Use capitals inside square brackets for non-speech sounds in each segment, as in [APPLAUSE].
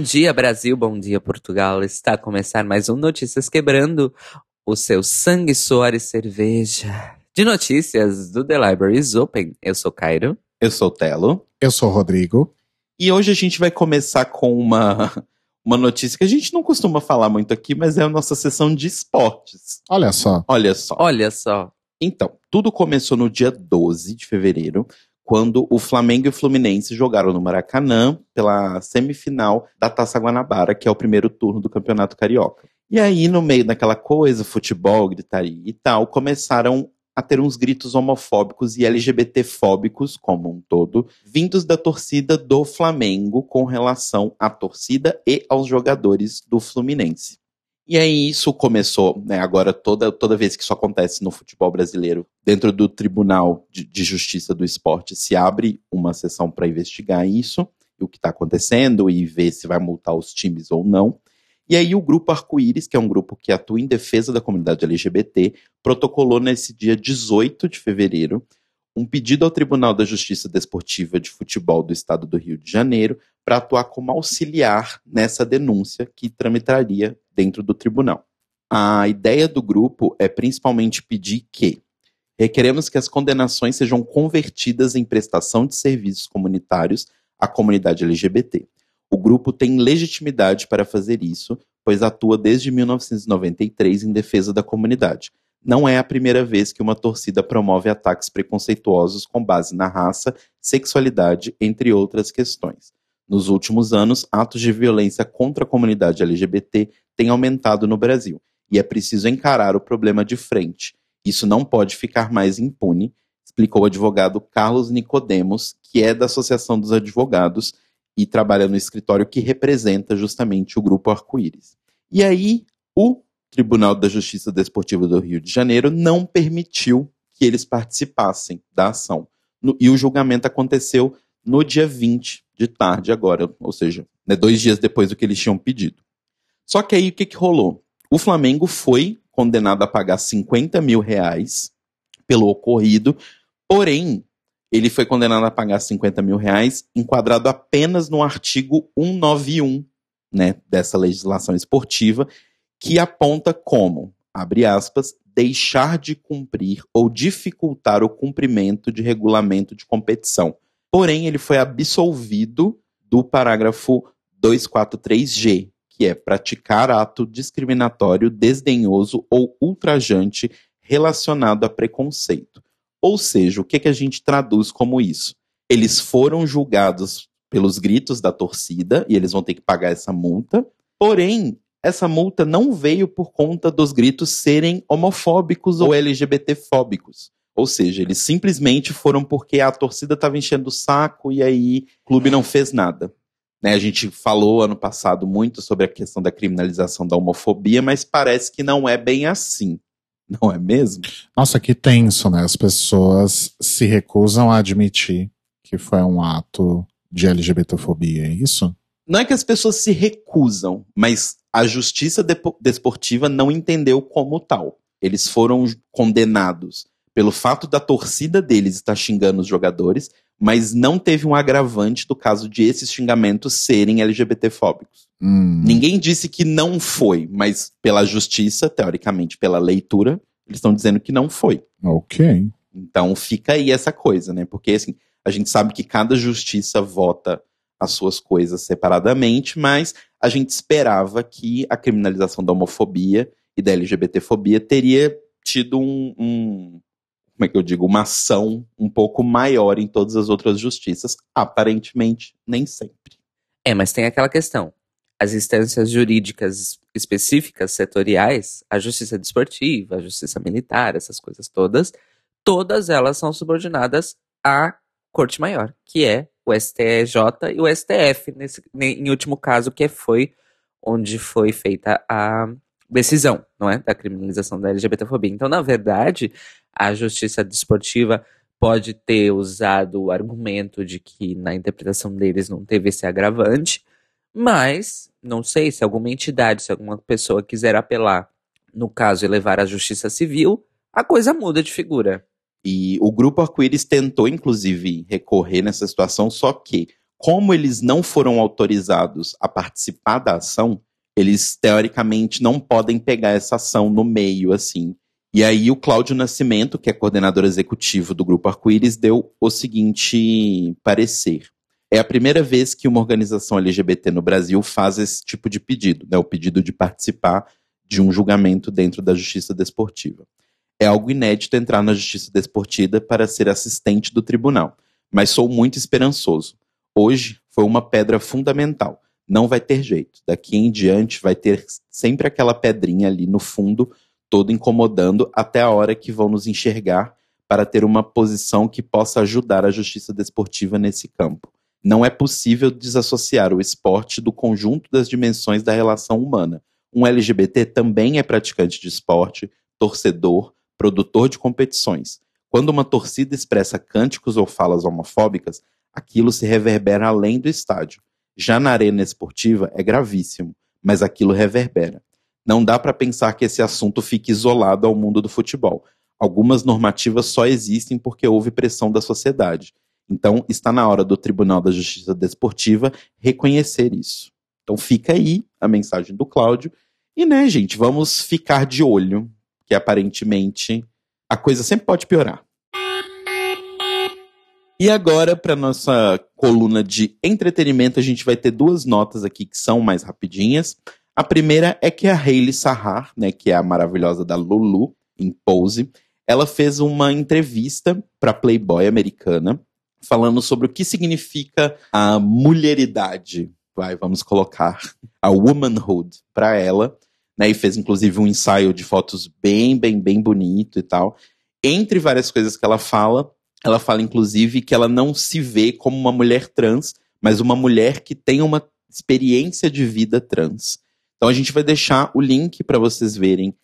Bom dia, Brasil. Bom dia, Portugal. Está a começar mais um Notícias Quebrando o seu sangue, suor e cerveja. De notícias do The Libraries Open. Eu sou Cairo. Eu sou Telo. Eu sou Rodrigo. E hoje a gente vai começar com uma, [LAUGHS] uma notícia que a gente não costuma falar muito aqui, mas é a nossa sessão de esportes. Olha só. Olha só. Olha só. Então, tudo começou no dia 12 de fevereiro, quando o Flamengo e o Fluminense jogaram no Maracanã pela semifinal da Taça Guanabara, que é o primeiro turno do Campeonato Carioca. E aí, no meio daquela coisa, futebol, gritaria e tal, começaram a ter uns gritos homofóbicos e LGBTfóbicos, como um todo, vindos da torcida do Flamengo com relação à torcida e aos jogadores do Fluminense. E aí isso começou, né, agora toda, toda vez que isso acontece no futebol brasileiro, dentro do Tribunal de, de Justiça do Esporte, se abre uma sessão para investigar isso, o que está acontecendo e ver se vai multar os times ou não. E aí o grupo Arco-Íris, que é um grupo que atua em defesa da comunidade LGBT, protocolou nesse dia 18 de fevereiro um pedido ao Tribunal da Justiça Desportiva de Futebol do Estado do Rio de Janeiro para atuar como auxiliar nessa denúncia que tramitaria dentro do tribunal. A ideia do grupo é principalmente pedir que requeremos que as condenações sejam convertidas em prestação de serviços comunitários à comunidade LGBT. O grupo tem legitimidade para fazer isso, pois atua desde 1993 em defesa da comunidade. Não é a primeira vez que uma torcida promove ataques preconceituosos com base na raça, sexualidade, entre outras questões. Nos últimos anos, atos de violência contra a comunidade LGBT têm aumentado no Brasil, e é preciso encarar o problema de frente. Isso não pode ficar mais impune, explicou o advogado Carlos Nicodemos, que é da Associação dos Advogados e trabalha no escritório que representa justamente o grupo Arco-Íris. E aí, o Tribunal da Justiça Desportiva do Rio de Janeiro não permitiu que eles participassem da ação. No, e o julgamento aconteceu no dia 20 de tarde agora, ou seja, né, dois dias depois do que eles tinham pedido. Só que aí o que, que rolou? O Flamengo foi condenado a pagar 50 mil reais pelo ocorrido, porém, ele foi condenado a pagar 50 mil reais, enquadrado apenas no artigo 191 né, dessa legislação esportiva, que aponta como, abre aspas, deixar de cumprir ou dificultar o cumprimento de regulamento de competição, Porém, ele foi absolvido do parágrafo 243G, que é praticar ato discriminatório, desdenhoso ou ultrajante relacionado a preconceito. Ou seja, o que, que a gente traduz como isso? Eles foram julgados pelos gritos da torcida e eles vão ter que pagar essa multa. Porém, essa multa não veio por conta dos gritos serem homofóbicos ou LGBTfóbicos. Ou seja, eles simplesmente foram porque a torcida estava enchendo o saco e aí o clube não fez nada. Né, a gente falou ano passado muito sobre a questão da criminalização da homofobia, mas parece que não é bem assim. [LAUGHS] Não é mesmo? Nossa, que tenso, né? As pessoas se recusam a admitir que foi um ato de LGBTfobia, é isso? Não é que as pessoas se recusam, mas a justiça desportiva não entendeu como tal. Eles foram condenados pelo fato da torcida deles estar xingando os jogadores, mas não teve um agravante do caso de esses xingamentos serem LGBTfóbicos. Hum. Ninguém disse que não foi, mas pela justiça, teoricamente pela leitura, eles estão dizendo que não foi. Ok. Então fica aí essa coisa, né? Porque assim, a gente sabe que cada justiça vota as suas coisas separadamente, mas a gente esperava que a criminalização da homofobia e da LGBTfobia teria tido um, um como é que eu digo, uma ação um pouco maior em todas as outras justiças. Aparentemente, nem sempre. É, mas tem aquela questão. As instâncias jurídicas específicas, setoriais, a justiça desportiva, a justiça militar, essas coisas todas, todas elas são subordinadas à Corte Maior, que é o STJ e o STF, nesse, em último caso, que foi onde foi feita a decisão, não é? Da criminalização da LGBTfobia. Então, na verdade, a justiça desportiva pode ter usado o argumento de que na interpretação deles não teve esse agravante, mas não sei se alguma entidade, se alguma pessoa quiser apelar, no caso, e levar à justiça civil, a coisa muda de figura. E o grupo Arco-Íris tentou, inclusive, recorrer nessa situação, só que como eles não foram autorizados a participar da ação, eles teoricamente não podem pegar essa ação no meio, assim. E aí o Cláudio Nascimento, que é coordenador executivo do Grupo Arco-Íris, deu o seguinte parecer. É a primeira vez que uma organização LGBT no Brasil faz esse tipo de pedido, né, o pedido de participar de um julgamento dentro da justiça desportiva. É algo inédito entrar na justiça desportiva para ser assistente do tribunal, mas sou muito esperançoso. Hoje foi uma pedra fundamental. Não vai ter jeito. Daqui em diante vai ter sempre aquela pedrinha ali no fundo, todo incomodando, até a hora que vão nos enxergar para ter uma posição que possa ajudar a justiça desportiva nesse campo. Não é possível desassociar o esporte do conjunto das dimensões da relação humana. Um LGBT também é praticante de esporte, torcedor, produtor de competições. Quando uma torcida expressa cânticos ou falas homofóbicas, aquilo se reverbera além do estádio. Já na arena esportiva é gravíssimo, mas aquilo reverbera. Não dá para pensar que esse assunto fique isolado ao mundo do futebol. Algumas normativas só existem porque houve pressão da sociedade. Então, está na hora do Tribunal da Justiça Desportiva reconhecer isso. Então, fica aí a mensagem do Cláudio. E, né, gente, vamos ficar de olho, que aparentemente a coisa sempre pode piorar. E agora, para nossa coluna de entretenimento, a gente vai ter duas notas aqui que são mais rapidinhas. A primeira é que a Hailey Sahar, né, que é a maravilhosa da Lulu, em Pose, ela fez uma entrevista para Playboy americana, falando sobre o que significa a mulheridade. Vai, vamos colocar a womanhood para ela, né, e fez inclusive um ensaio de fotos bem, bem, bem bonito e tal. Entre várias coisas que ela fala, ela fala, inclusive, que ela não se vê como uma mulher trans, mas uma mulher que tem uma experiência de vida trans. Então a gente vai deixar o link para vocês verem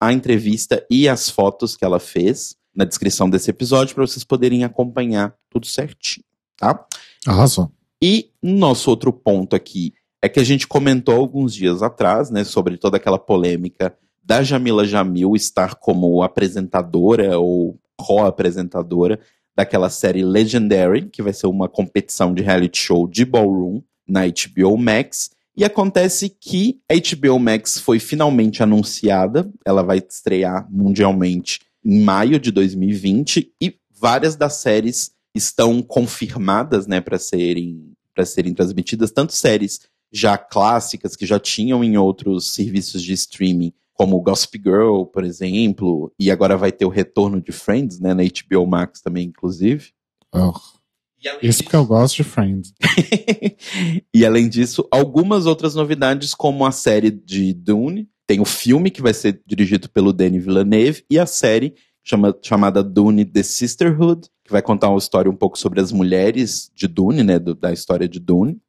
a entrevista e as fotos que ela fez na descrição desse episódio para vocês poderem acompanhar tudo certinho, tá? Arrasou. E nosso outro ponto aqui é que a gente comentou alguns dias atrás, né, sobre toda aquela polêmica da Jamila Jamil estar como apresentadora ou co-apresentadora daquela série Legendary, que vai ser uma competição de reality show de ballroom na HBO Max. E acontece que a HBO Max foi finalmente anunciada, ela vai estrear mundialmente em maio de 2020 e várias das séries estão confirmadas, né, para serem para serem transmitidas, tanto séries já clássicas que já tinham em outros serviços de streaming, como Gossip Girl, por exemplo, e agora vai ter o retorno de Friends, né, na HBO Max também, inclusive. Oh. Isso porque eu gosto de Friends. [LAUGHS] e além disso, algumas outras novidades, como a série de Dune, tem o filme que vai ser dirigido pelo Denis Villeneuve, e a série chama, chamada Dune The Sisterhood, que vai contar uma história um pouco sobre as mulheres de Dune, né, do, da história de Dune.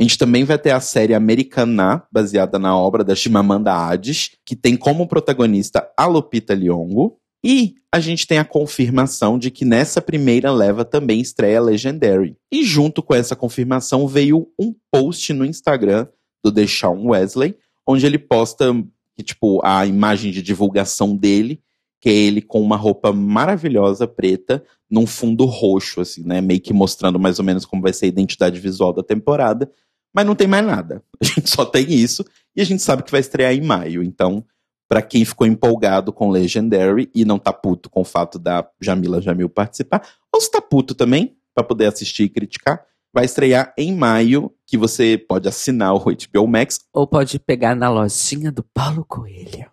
A gente também vai ter a série Americana, baseada na obra da Chimamanda Adichie, que tem como protagonista a Lupita Nyong'o. E a gente tem a confirmação de que nessa primeira leva também estreia Legendary. E junto com essa confirmação veio um post no Instagram do Deshaun Wesley, onde ele posta tipo, a imagem de divulgação dele, que é ele com uma roupa maravilhosa preta, num fundo roxo, assim, né? Meio que mostrando mais ou menos como vai ser a identidade visual da temporada mas não tem mais nada. A gente só tem isso e a gente sabe que vai estrear em maio. Então, para quem ficou empolgado com Legendary e não tá puto com o fato da Jamila Jamil participar, ou se tá puto também, para poder assistir e criticar, vai estrear em maio, que você pode assinar o HBO Max. Ou pode pegar na lojinha do Paulo Coelho.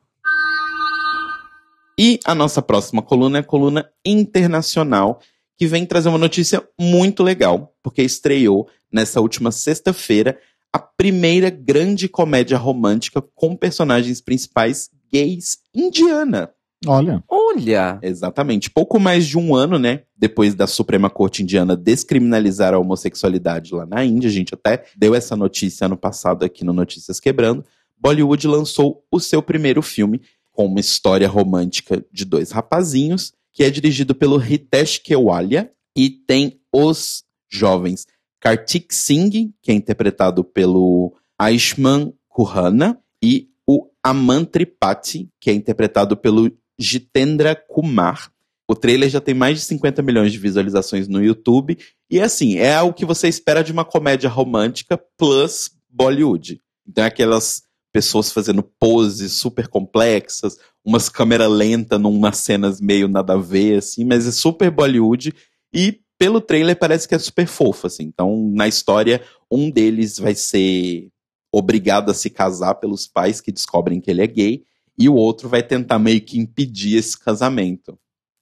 E a nossa próxima coluna é a coluna internacional, que vem trazer uma notícia muito legal, porque estreou nessa última sexta-feira a primeira grande comédia romântica com personagens principais gays indiana. Olha. Olha! Exatamente. Pouco mais de um ano, né? Depois da Suprema Corte Indiana descriminalizar a homossexualidade lá na Índia, a gente até deu essa notícia ano passado aqui no Notícias Quebrando. Bollywood lançou o seu primeiro filme com uma história romântica de dois rapazinhos, que é dirigido pelo Hitesh Kewalia e tem os jovens Kartik Singh, que é interpretado pelo Aishman Khurrana, e o Aman Tripathi, que é interpretado pelo Jitendra Kumar. O trailer já tem mais de 50 milhões de visualizações no YouTube. E assim, é o que você espera de uma comédia romântica plus Bollywood. Então é aquelas pessoas fazendo poses super complexas, umas câmera lenta numas cenas meio nada a ver, assim, mas é super Bollywood. E pelo trailer parece que é super fofo, assim. Então, na história, um deles vai ser obrigado a se casar pelos pais que descobrem que ele é gay, e o outro vai tentar meio que impedir esse casamento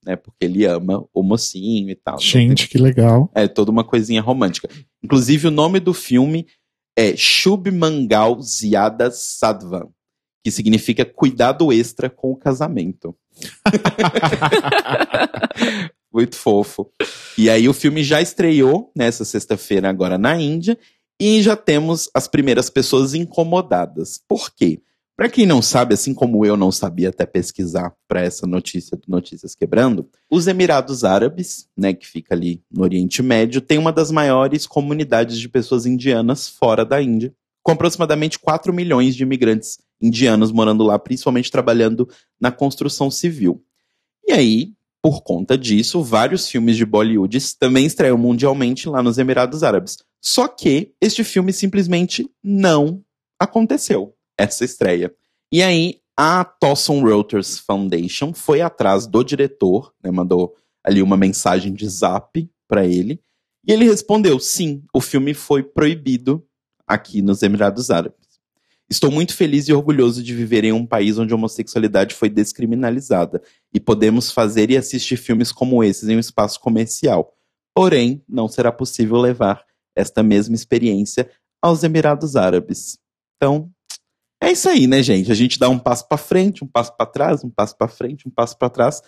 né? Porque ele ama o mocinho e tal. Gente, que legal. É toda uma coisinha romântica. Inclusive, o nome do filme é Shub Mangal Ziada Sadvan, que significa cuidado extra com o casamento. [LAUGHS] Muito fofo. E aí o filme já estreou nessa sexta-feira agora na Índia e já temos as primeiras pessoas incomodadas. Por quê? Para quem não sabe, assim como eu não sabia até pesquisar para essa notícia do Notícias Quebrando, os Emirados Árabes, né, que fica ali no Oriente Médio, tem uma das maiores comunidades de pessoas indianas fora da Índia, com aproximadamente 4 milhões de imigrantes indianos morando lá, principalmente trabalhando na construção civil. E aí, por conta disso, vários filmes de Bollywood também estreiam mundialmente lá nos Emirados Árabes. Só que este filme simplesmente não aconteceu essa estreia. E aí, a Thomson Reuters Foundation foi atrás do diretor, né, mandou ali uma mensagem de zap para ele, e ele respondeu: sim, o filme foi proibido aqui nos Emirados Árabes. Estou muito feliz e orgulhoso de viver em um país onde a homossexualidade foi descriminalizada e podemos fazer e assistir filmes como esses em um espaço comercial. Porém, não será possível levar esta mesma experiência aos Emirados Árabes. Então, é isso aí, né, gente? A gente dá um passo para frente, um passo para trás, um passo para frente, um passo para trás.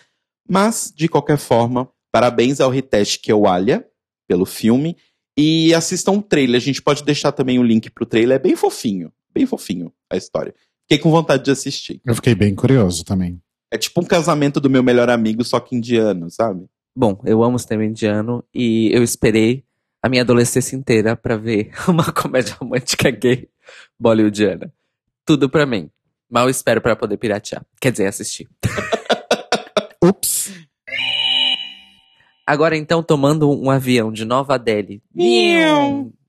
Mas, de qualquer forma, parabéns ao Ritesh Kewalya pelo filme. E assistam o trailer. A gente pode deixar também o link pro trailer. É bem fofinho. Bem fofinho a história. Fiquei com vontade de assistir. Eu fiquei bem curioso também. É tipo um casamento do meu melhor amigo, só que indiano, sabe? Bom, eu amo o cinema indiano e eu esperei a minha adolescência inteira para ver [LAUGHS] uma comédia romântica gay bollywoodiana tudo pra mim. Mal espero para poder piratear. Quer dizer, assistir. [LAUGHS] Ups. Agora então, tomando um avião de Nova Delhi,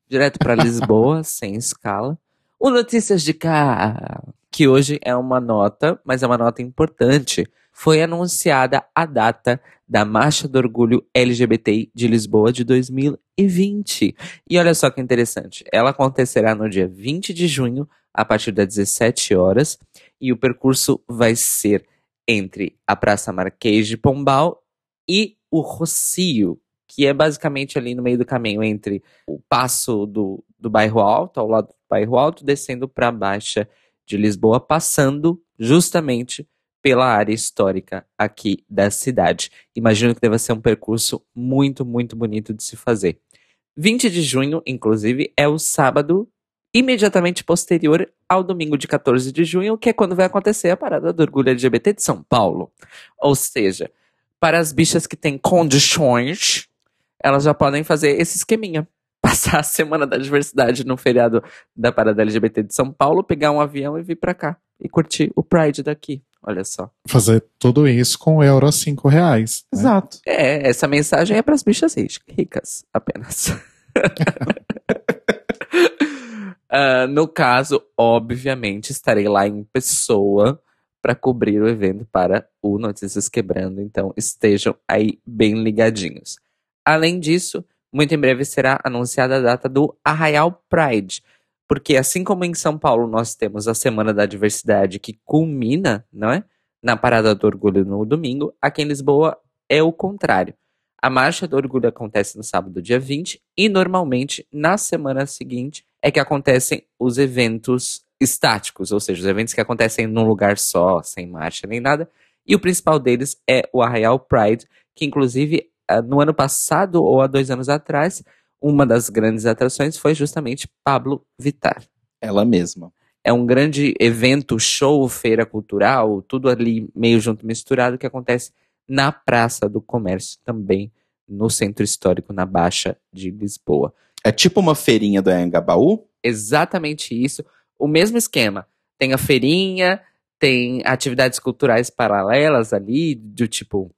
direto para Lisboa, [LAUGHS] sem escala. O Notícias de Cá, que hoje é uma nota, mas é uma nota importante. Foi anunciada a data da Marcha do Orgulho LGBTI de Lisboa de 2020. E olha só que interessante, ela acontecerá no dia 20 de junho, a partir das 17 horas, e o percurso vai ser entre a Praça Marquês de Pombal e o Rocio, que é basicamente ali no meio do caminho entre o passo do, do bairro Alto, ao lado do bairro Alto, descendo para a Baixa de Lisboa, passando justamente pela área histórica aqui da cidade. Imagino que deva ser um percurso muito, muito bonito de se fazer. 20 de junho, inclusive, é o sábado imediatamente posterior ao domingo de 14 de junho, que é quando vai acontecer a parada do orgulho LGBT de São Paulo. Ou seja, para as bichas que têm condições, elas já podem fazer esse esqueminha. [LAUGHS] Passar a semana da diversidade no feriado da parada LGBT de São Paulo, pegar um avião e vir para cá e curtir o Pride daqui. Olha só. Fazer tudo isso com euro a 5 reais. Né? Exato. É, essa mensagem é para as bichas ricas, apenas. Uh, [LAUGHS] no caso, obviamente, estarei lá em pessoa para cobrir o evento para o Notícias Quebrando, então estejam aí bem ligadinhos. Além disso, muito em breve será anunciada a data do Arraial Pride, porque assim como em São Paulo nós temos a Semana da Diversidade que culmina, não é? Na Parada do Orgulho no domingo, aqui em Lisboa é o contrário. A Marcha do Orgulho acontece no sábado, dia 20, e normalmente na semana seguinte é que acontecem os eventos estáticos, ou seja, os eventos que acontecem num lugar só, sem marcha nem nada. E o principal deles é o Arraial Pride, que inclusive no ano passado ou há dois anos atrás, uma das grandes atrações foi justamente Pablo Vitar. Ela mesma. É um grande evento, show, feira cultural, tudo ali meio junto misturado que acontece na Praça do Comércio, também no Centro Histórico, na Baixa de Lisboa. É tipo uma feirinha do Anhangabaú? Exatamente isso. O mesmo esquema. Tem a feirinha, tem atividades culturais paralelas ali, do tipo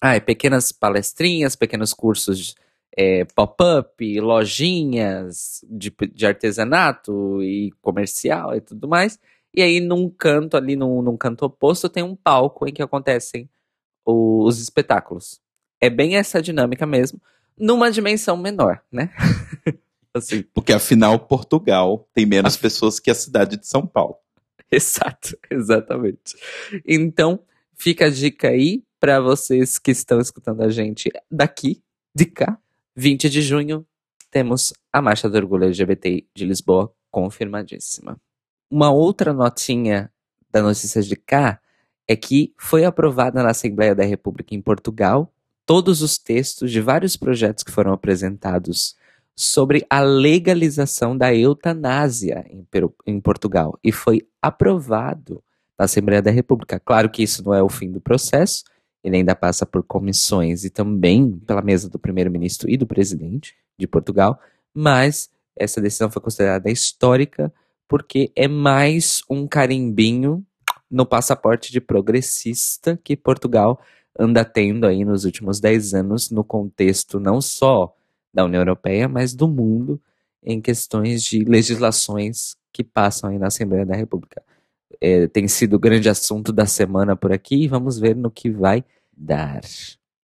ah, é pequenas palestrinhas, pequenos cursos é, pop-up, lojinhas de, de artesanato e comercial e tudo mais. E aí, num canto ali, num, num canto oposto, tem um palco em que acontecem os espetáculos. É bem essa dinâmica mesmo, numa dimensão menor, né? [LAUGHS] assim. Porque afinal, Portugal tem menos pessoas que a cidade de São Paulo. [LAUGHS] Exato, exatamente. Então, fica a dica aí para vocês que estão escutando a gente daqui, de cá. 20 de junho, temos a Marcha do Orgulho LGBT de Lisboa confirmadíssima. Uma outra notinha da Notícias de Cá é que foi aprovada na Assembleia da República em Portugal todos os textos de vários projetos que foram apresentados sobre a legalização da eutanásia em, em Portugal e foi aprovado na Assembleia da República. Claro que isso não é o fim do processo, ele ainda passa por comissões e também pela mesa do primeiro-ministro e do presidente de Portugal, mas essa decisão foi considerada histórica porque é mais um carimbinho no passaporte de progressista que Portugal anda tendo aí nos últimos 10 anos no contexto não só da União Europeia, mas do mundo em questões de legislações que passam aí na Assembleia da República. É, tem sido o grande assunto da semana por aqui e vamos ver no que vai dar.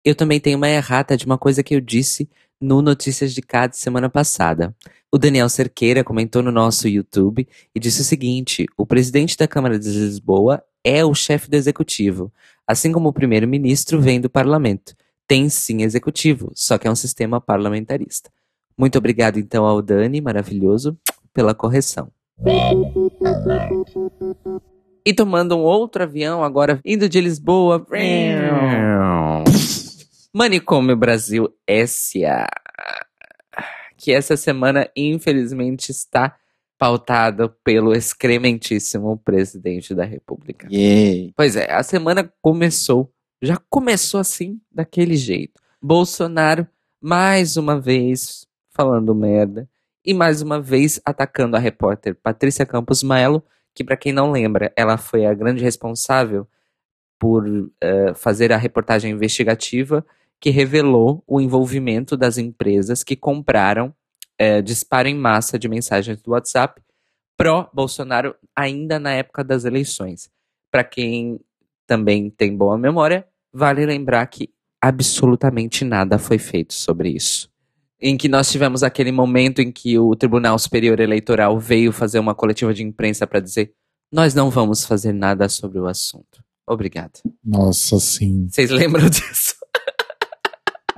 Eu também tenho uma errata de uma coisa que eu disse no Notícias de Cada semana passada. O Daniel Cerqueira comentou no nosso YouTube e disse o seguinte: o presidente da Câmara de Lisboa é o chefe do executivo, assim como o primeiro-ministro vem do parlamento. Tem sim executivo, só que é um sistema parlamentarista. Muito obrigado então ao Dani, maravilhoso, pela correção. E tomando um outro avião, agora indo de Lisboa. Manicômio Brasil S.A. Que essa semana, infelizmente, está pautado pelo excrementíssimo presidente da República. Yeah. Pois é, a semana começou, já começou assim, daquele jeito. Bolsonaro, mais uma vez, falando merda, e mais uma vez atacando a repórter Patrícia Campos Melo, que para quem não lembra, ela foi a grande responsável por uh, fazer a reportagem investigativa que revelou o envolvimento das empresas que compraram uh, disparo em massa de mensagens do WhatsApp pró-Bolsonaro ainda na época das eleições. Para quem também tem boa memória, vale lembrar que absolutamente nada foi feito sobre isso em que nós tivemos aquele momento em que o Tribunal Superior Eleitoral veio fazer uma coletiva de imprensa para dizer: nós não vamos fazer nada sobre o assunto. Obrigado. Nossa, sim. Vocês lembram [LAUGHS] disso?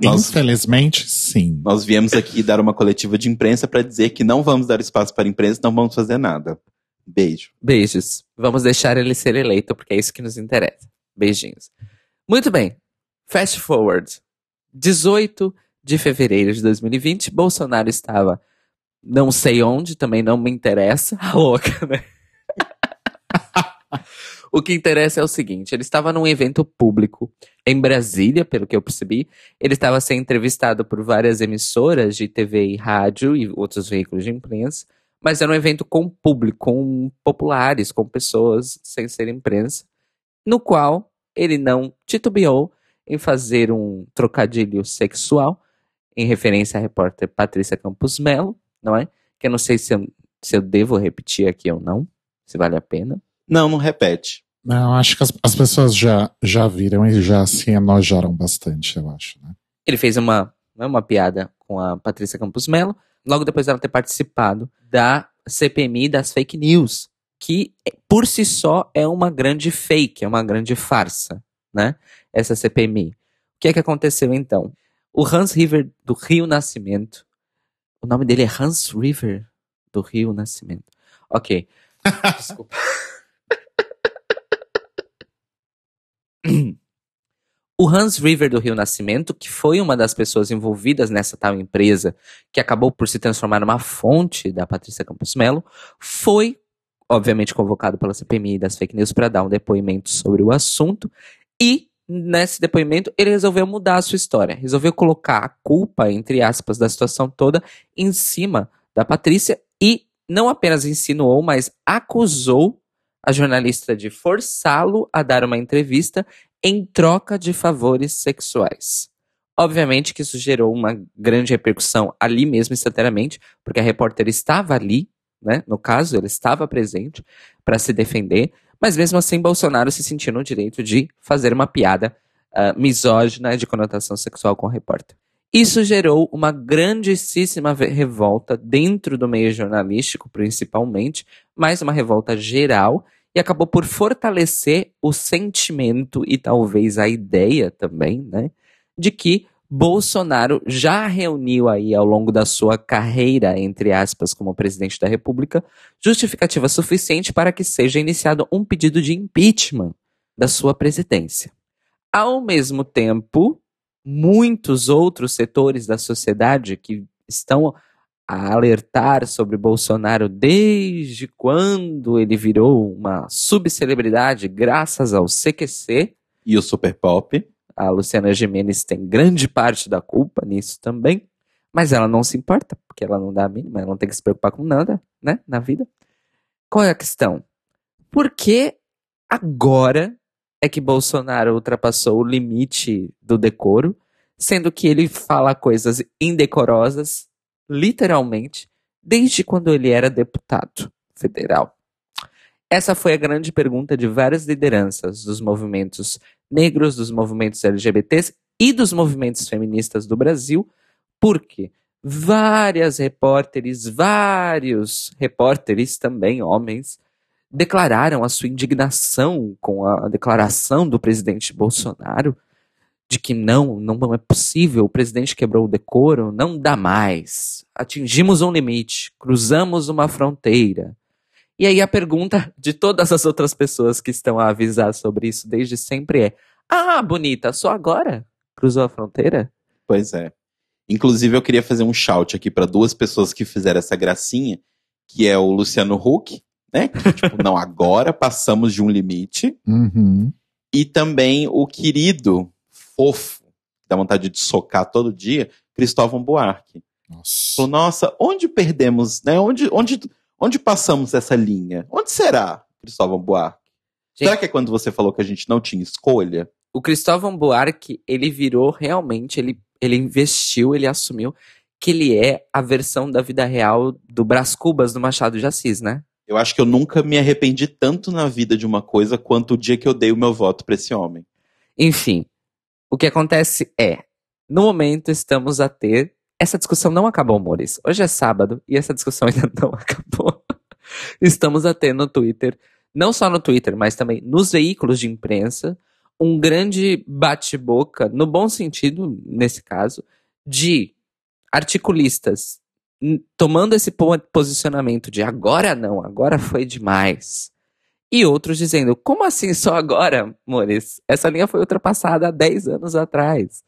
Nós, Infelizmente, sim. Nós viemos aqui dar uma coletiva de imprensa para dizer que não vamos dar espaço para a imprensa, não vamos fazer nada. Beijo. Beijos. Vamos deixar ele ser eleito, porque é isso que nos interessa. Beijinhos. Muito bem. Fast forward. 18 de fevereiro de 2020, Bolsonaro estava não sei onde, também não me interessa. A [LAUGHS] louca, né? o que interessa é o seguinte: ele estava num evento público em Brasília, pelo que eu percebi. Ele estava sendo entrevistado por várias emissoras de TV e rádio e outros veículos de imprensa, mas era um evento com público, com populares, com pessoas sem ser imprensa, no qual ele não titubeou em fazer um trocadilho sexual em referência à repórter Patrícia Campos Melo, não é? Que eu não sei se eu, se eu devo repetir aqui ou não, se vale a pena. Não, não repete. Não, acho que as, as pessoas já, já viram e já se enojaram bastante, eu acho, né? Ele fez uma, né, uma piada com a Patrícia Campos Melo, logo depois dela ter participado da CPMI das fake news, que por si só é uma grande fake, é uma grande farsa, né? Essa CPMI. O que é que aconteceu então? O Hans River do Rio Nascimento. O nome dele é Hans River do Rio Nascimento. Ok. [LAUGHS] Desculpa. [COUGHS] O Hans River do Rio Nascimento, que foi uma das pessoas envolvidas nessa tal empresa, que acabou por se transformar numa fonte da Patrícia Campos Melo, foi, obviamente, convocado pela CPMI das fake news para dar um depoimento sobre o assunto e nesse depoimento, ele resolveu mudar a sua história. Resolveu colocar a culpa, entre aspas, da situação toda em cima da Patrícia e não apenas insinuou, mas acusou a jornalista de forçá-lo a dar uma entrevista em troca de favores sexuais. Obviamente que isso gerou uma grande repercussão ali mesmo, instantaneamente, porque a repórter estava ali, né? No caso, ele estava presente para se defender, mas mesmo assim, Bolsonaro se sentiu no direito de fazer uma piada uh, misógina de conotação sexual com a repórter. Isso gerou uma grandíssima revolta dentro do meio jornalístico, principalmente, mas uma revolta geral, e acabou por fortalecer o sentimento e talvez a ideia também, né, de que Bolsonaro já reuniu aí ao longo da sua carreira, entre aspas, como presidente da República, justificativa suficiente para que seja iniciado um pedido de impeachment da sua presidência. Ao mesmo tempo, muitos outros setores da sociedade que estão a alertar sobre Bolsonaro desde quando ele virou uma subcelebridade graças ao CQC. E o Super Pop. A Luciana Gimenez tem grande parte da culpa nisso também. Mas ela não se importa, porque ela não dá a mínima, ela não tem que se preocupar com nada, né, na vida. Qual é a questão? Por que agora é que Bolsonaro ultrapassou o limite do decoro, sendo que ele fala coisas indecorosas, literalmente, desde quando ele era deputado federal. Essa foi a grande pergunta de várias lideranças dos movimentos negros, dos movimentos LGBTs e dos movimentos feministas do Brasil, porque várias repórteres, vários repórteres também, homens, declararam a sua indignação com a declaração do presidente Bolsonaro de que não, não é possível, o presidente quebrou o decoro, não dá mais. Atingimos um limite, cruzamos uma fronteira. E aí a pergunta de todas as outras pessoas que estão a avisar sobre isso desde sempre é: "Ah, bonita, só agora cruzou a fronteira?" Pois é. Inclusive eu queria fazer um shout aqui para duas pessoas que fizeram essa gracinha, que é o Luciano Huck né? Que, tipo, [LAUGHS] não, agora passamos de um limite. Uhum. E também o querido, fofo, que dá vontade de socar todo dia, Cristóvão Buarque. Nossa. Falou, nossa, onde perdemos, né? Onde, onde, onde passamos essa linha? Onde será, Cristóvão Buarque? Gente, Será que é quando você falou que a gente não tinha escolha? o Cristóvão Buarque, ele virou realmente, ele, ele investiu, ele assumiu que ele é a versão da vida real do Brás Cubas do Machado de Assis, né? Eu acho que eu nunca me arrependi tanto na vida de uma coisa quanto o dia que eu dei o meu voto para esse homem. Enfim, o que acontece é, no momento estamos a ter. Essa discussão não acabou, Mores. Hoje é sábado e essa discussão [LAUGHS] ainda não acabou. estamos a ter no Twitter, não só no Twitter, mas também nos veículos de imprensa, um grande bate-boca, no bom sentido, nesse caso, de articulistas tomando esse po- posicionamento de agora não, agora foi demais. E outros dizendo, como assim só agora, Mores? Essa linha foi ultrapassada há 10 anos atrás.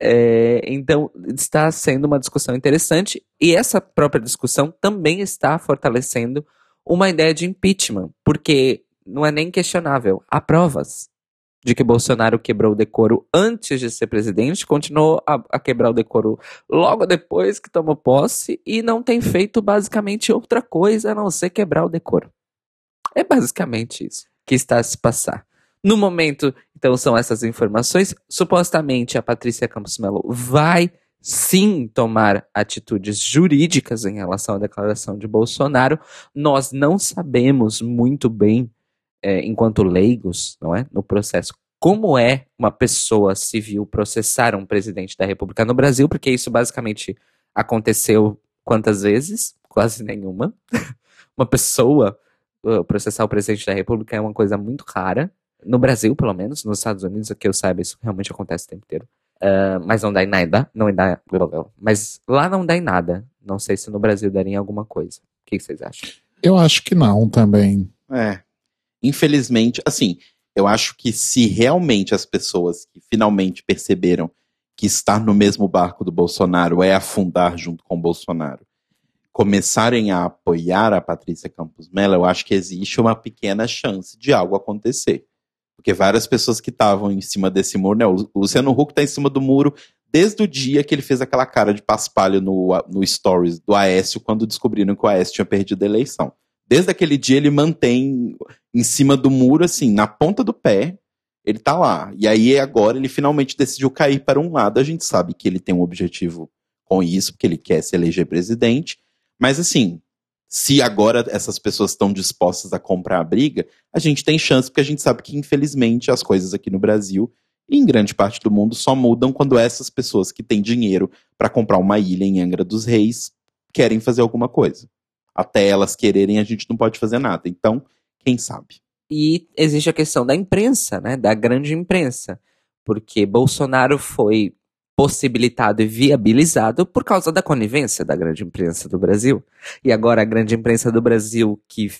É, então, está sendo uma discussão interessante e essa própria discussão também está fortalecendo uma ideia de impeachment, porque não é nem questionável, há provas de que Bolsonaro quebrou o decoro antes de ser presidente, continuou a, a quebrar o decoro logo depois que tomou posse e não tem feito basicamente outra coisa a não ser quebrar o decoro. É basicamente isso que está a se passar. No momento, então, são essas informações. Supostamente, a Patrícia Campos Melo vai sim tomar atitudes jurídicas em relação à declaração de Bolsonaro. Nós não sabemos muito bem, é, enquanto leigos, não é, no processo, como é uma pessoa civil processar um presidente da República no Brasil, porque isso basicamente aconteceu quantas vezes? Quase nenhuma. [LAUGHS] uma pessoa uh, processar o presidente da República é uma coisa muito rara. No Brasil, pelo menos, nos Estados Unidos, que eu saiba, isso realmente acontece o tempo inteiro. Uh, mas não dá em nada. Não dá, mas lá não dá em nada. Não sei se no Brasil daria em alguma coisa. O que vocês acham? Eu acho que não também. É. Infelizmente, assim, eu acho que se realmente as pessoas que finalmente perceberam que estar no mesmo barco do Bolsonaro é afundar junto com o Bolsonaro, começarem a apoiar a Patrícia Campos Mello, eu acho que existe uma pequena chance de algo acontecer. Porque várias pessoas que estavam em cima desse muro, né? O Luciano Huck está em cima do muro desde o dia que ele fez aquela cara de paspalho no, no stories do Aécio quando descobriram que o Aécio tinha perdido a eleição. Desde aquele dia ele mantém em cima do muro, assim, na ponta do pé, ele tá lá. E aí agora ele finalmente decidiu cair para um lado. A gente sabe que ele tem um objetivo com isso, porque ele quer se eleger presidente. Mas assim, se agora essas pessoas estão dispostas a comprar a briga, a gente tem chance, porque a gente sabe que, infelizmente, as coisas aqui no Brasil e em grande parte do mundo só mudam quando essas pessoas que têm dinheiro para comprar uma ilha em Angra dos Reis querem fazer alguma coisa. Até elas quererem, a gente não pode fazer nada. Então, quem sabe? E existe a questão da imprensa, né? Da grande imprensa. Porque Bolsonaro foi possibilitado e viabilizado por causa da conivência da grande imprensa do Brasil. E agora a grande imprensa do Brasil, que,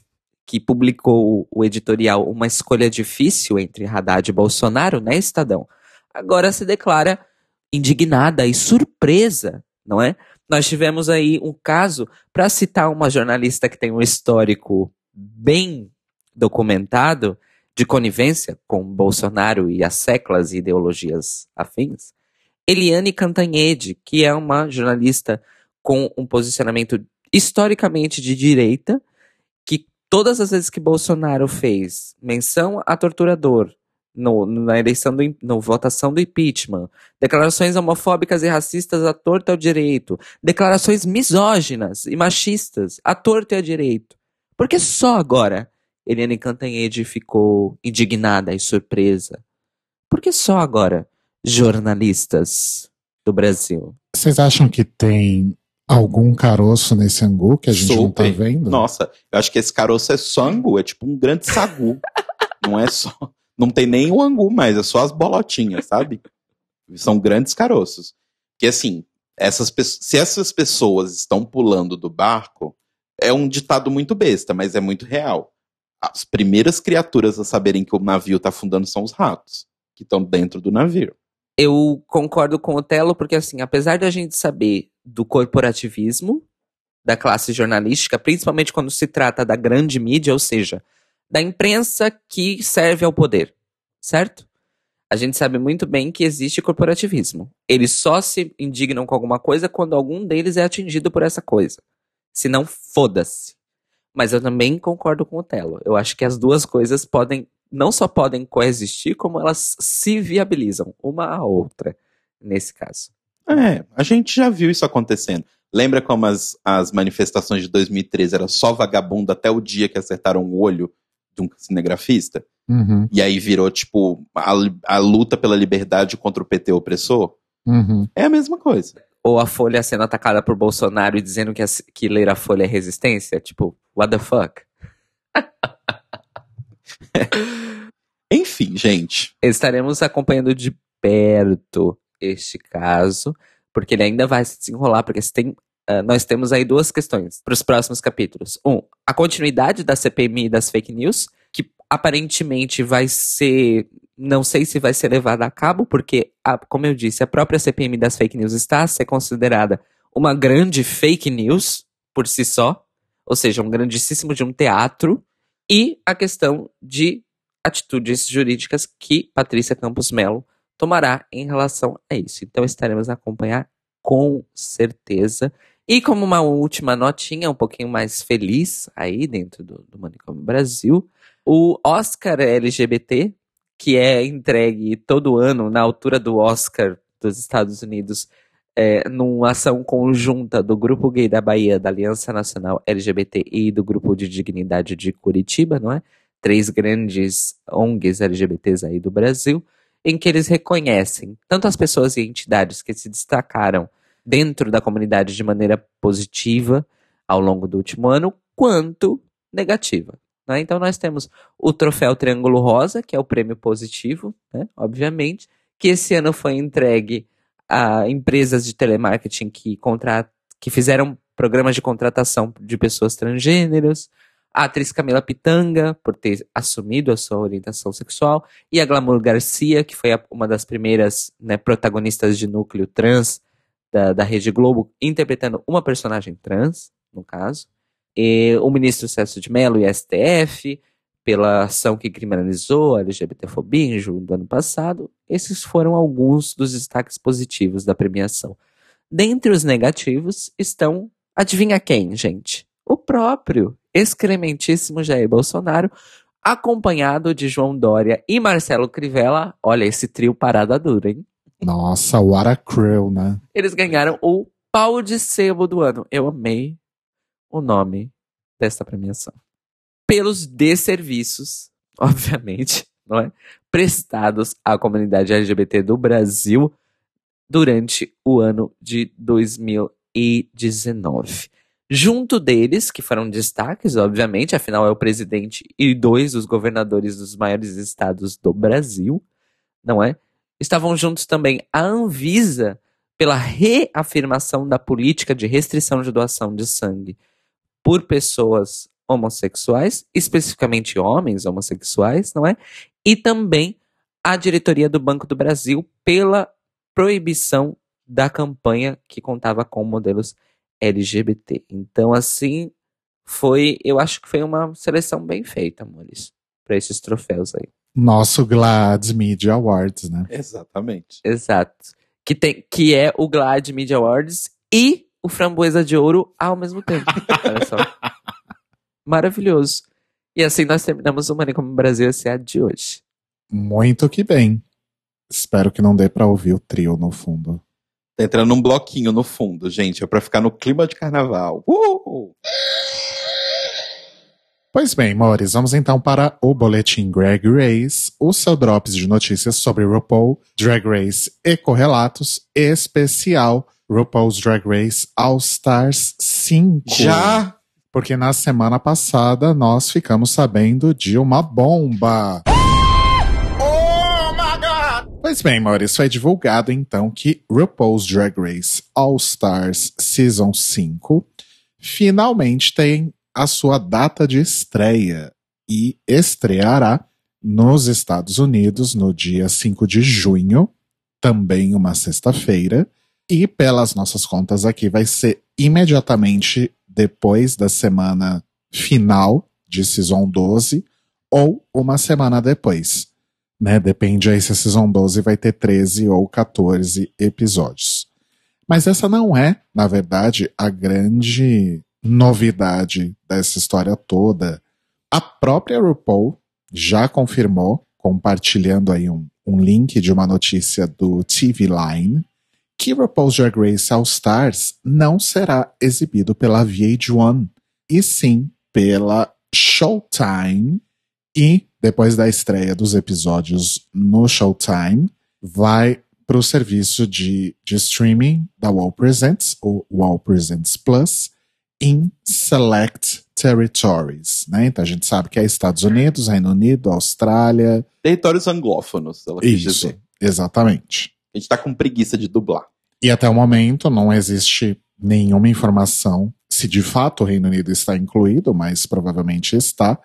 que publicou o editorial Uma Escolha Difícil entre Haddad e Bolsonaro, né, Estadão? Agora se declara indignada e surpresa, não é? Nós tivemos aí um caso, para citar uma jornalista que tem um histórico bem documentado de conivência com Bolsonaro e as seclas e ideologias afins, Eliane Cantanhede, que é uma jornalista com um posicionamento historicamente de direita, que todas as vezes que Bolsonaro fez menção a torturador no, na eleição do, no votação do impeachment, declarações homofóbicas e racistas à torta ao direito, declarações misóginas e machistas à torta e ao direito. Porque só agora Eliane Cantanhede ficou indignada e surpresa. Por que só agora jornalistas do Brasil? Vocês acham que tem algum caroço nesse angu que a gente Super. não tá vendo? Nossa, eu acho que esse caroço é só angu, é tipo um grande sagu. [LAUGHS] não é só. Não tem nem o angu mais, é só as bolotinhas, sabe? São grandes caroços. Que assim, essas, se essas pessoas estão pulando do barco, é um ditado muito besta, mas é muito real as primeiras criaturas a saberem que o navio está afundando são os ratos, que estão dentro do navio. Eu concordo com o Telo, porque assim, apesar de a gente saber do corporativismo da classe jornalística, principalmente quando se trata da grande mídia, ou seja, da imprensa que serve ao poder, certo? A gente sabe muito bem que existe corporativismo. Eles só se indignam com alguma coisa quando algum deles é atingido por essa coisa. Se não, foda-se. Mas eu também concordo com o Telo. Eu acho que as duas coisas podem, não só podem coexistir, como elas se viabilizam uma à outra, nesse caso. É, a gente já viu isso acontecendo. Lembra como as, as manifestações de 2013 eram só vagabundo até o dia que acertaram o olho de um cinegrafista? Uhum. E aí virou, tipo, a, a luta pela liberdade contra o PT opressor? Uhum. É a mesma coisa ou a Folha sendo atacada por Bolsonaro e dizendo que, a, que ler a Folha é resistência? Tipo, what the fuck? [LAUGHS] [LAUGHS] Enfim, gente. Estaremos acompanhando de perto este caso, porque ele ainda vai se desenrolar, porque tem, uh, nós temos aí duas questões para os próximos capítulos. Um, a continuidade da CPMI das fake news, que aparentemente vai ser não sei se vai ser levada a cabo, porque, a, como eu disse, a própria CPM das fake news está a ser considerada uma grande fake news por si só, ou seja, um grandíssimo de um teatro, e a questão de atitudes jurídicas que Patrícia Campos Melo tomará em relação a isso. Então estaremos a acompanhar com certeza. E como uma última notinha, um pouquinho mais feliz aí dentro do, do Manicômio Brasil, o Oscar LGBT que é entregue todo ano na altura do Oscar dos Estados Unidos, é, numa ação conjunta do Grupo Gay da Bahia, da Aliança Nacional LGBT e do Grupo de Dignidade de Curitiba, não é? Três grandes ONGs LGBTs aí do Brasil, em que eles reconhecem tanto as pessoas e entidades que se destacaram dentro da comunidade de maneira positiva ao longo do último ano, quanto negativa. Né? Então nós temos o troféu Triângulo Rosa, que é o prêmio positivo, né? obviamente, que esse ano foi entregue a empresas de telemarketing que, contra... que fizeram programas de contratação de pessoas transgêneros, a atriz Camila Pitanga, por ter assumido a sua orientação sexual, e a Glamour Garcia, que foi uma das primeiras né, protagonistas de núcleo trans da, da Rede Globo, interpretando uma personagem trans, no caso e o ministro Celso de Mello e STF, pela ação que criminalizou a LGBTfobia em junho do ano passado, esses foram alguns dos destaques positivos da premiação. Dentre os negativos estão, adivinha quem, gente? O próprio excrementíssimo Jair Bolsonaro, acompanhado de João Dória e Marcelo Crivella. Olha, esse trio parada dura, hein? Nossa, what a crew, né? Eles ganharam o pau de sebo do ano. Eu amei o nome desta premiação. Pelos desserviços, [LAUGHS] obviamente, não é? Prestados à comunidade LGBT do Brasil durante o ano de 2019. Junto deles, que foram destaques, obviamente, afinal é o presidente e dois dos governadores dos maiores estados do Brasil, não é? Estavam juntos também a Anvisa, pela reafirmação da política de restrição de doação de sangue por pessoas homossexuais, especificamente homens homossexuais, não é? E também a diretoria do Banco do Brasil pela proibição da campanha que contava com modelos LGBT. Então, assim, foi, eu acho que foi uma seleção bem feita, amores, para esses troféus aí. Nosso GLAAD Media Awards, né? Exatamente. Exato. Que, tem, que é o GLAAD Media Awards e o Framboesa de Ouro ao mesmo tempo. [LAUGHS] Olha só. Maravilhoso. E assim nós terminamos o Money como Brasil S.A. de hoje. Muito que bem. Espero que não dê pra ouvir o trio no fundo. Tá entrando um bloquinho no fundo, gente. É pra ficar no clima de carnaval. Uh! Pois bem, Mores, vamos então para o Boletim Drag Race, o seu drops de notícias sobre RuPaul, Drag Race e correlatos, especial RuPaul's Drag Race All Stars 5. Já? Porque na semana passada nós ficamos sabendo de uma bomba. Pois bem, Maurício, foi divulgado então que RuPaul's Drag Race All Stars Season 5 finalmente tem a sua data de estreia e estreará nos Estados Unidos no dia 5 de junho, também uma sexta-feira, e pelas nossas contas aqui vai ser imediatamente depois da semana final de Season 12 ou uma semana depois né? Depende aí se a Season 12 vai ter 13 ou 14 episódios. Mas essa não é, na verdade, a grande novidade dessa história toda. A própria RuPaul já confirmou, compartilhando aí um, um link de uma notícia do TV Line, que RuPaul's Drag Race All Stars não será exibido pela VH1, e sim pela Showtime e depois da estreia dos episódios no Showtime, vai para o serviço de, de streaming da Wall Presents, o Wall Presents Plus, em Select Territories. Né? Então a gente sabe que é Estados Unidos, Reino Unido, Austrália. Territórios anglófonos, ela quis Isso, dizer. exatamente. A gente tá com preguiça de dublar. E até o momento não existe nenhuma informação se de fato o Reino Unido está incluído, mas provavelmente está,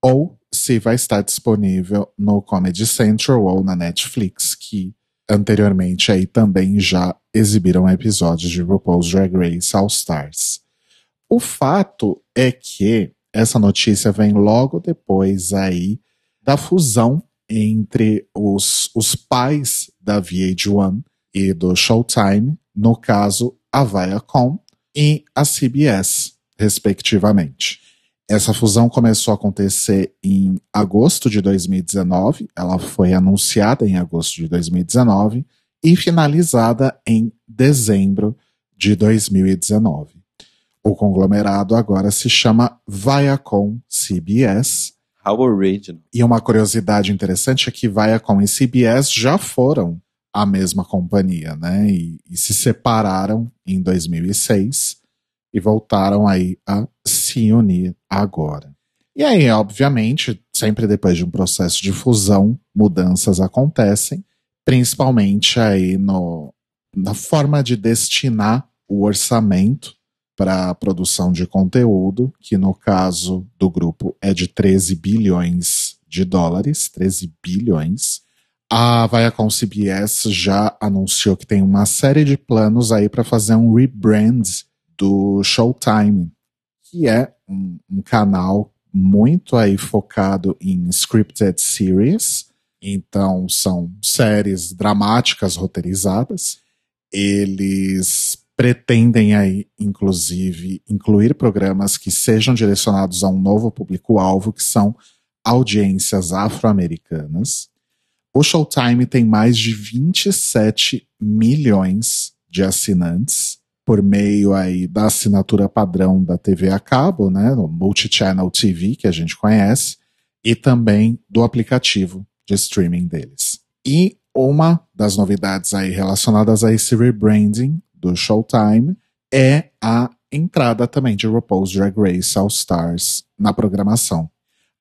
ou se vai estar disponível no Comedy Central ou na Netflix, que anteriormente aí também já exibiram episódios de RuPaul's Drag Race All Stars. O fato é que essa notícia vem logo depois aí da fusão entre os, os pais da VH1 e do Showtime, no caso a Viacom e a CBS, respectivamente. Essa fusão começou a acontecer em agosto de 2019, ela foi anunciada em agosto de 2019 e finalizada em dezembro de 2019. O conglomerado agora se chama Viacom CBS. How original. E uma curiosidade interessante é que Viacom e CBS já foram a mesma companhia, né? E, e se separaram em 2006 e voltaram aí a se unir agora. E aí, obviamente, sempre depois de um processo de fusão, mudanças acontecem, principalmente aí no, na forma de destinar o orçamento para a produção de conteúdo, que no caso do grupo é de 13 bilhões de dólares, 13 bilhões. A Viacom CBS já anunciou que tem uma série de planos aí para fazer um rebrand do Showtime, que é um, um canal muito aí focado em scripted series. Então, são séries dramáticas roteirizadas. Eles pretendem aí, inclusive, incluir programas que sejam direcionados a um novo público-alvo, que são audiências afro-americanas. O Showtime tem mais de 27 milhões de assinantes por meio aí da assinatura padrão da TV a cabo, né, o Multichannel TV que a gente conhece, e também do aplicativo de streaming deles. E uma das novidades aí relacionadas a esse rebranding do Showtime é a entrada também de RuPaul's Drag Race All Stars na programação.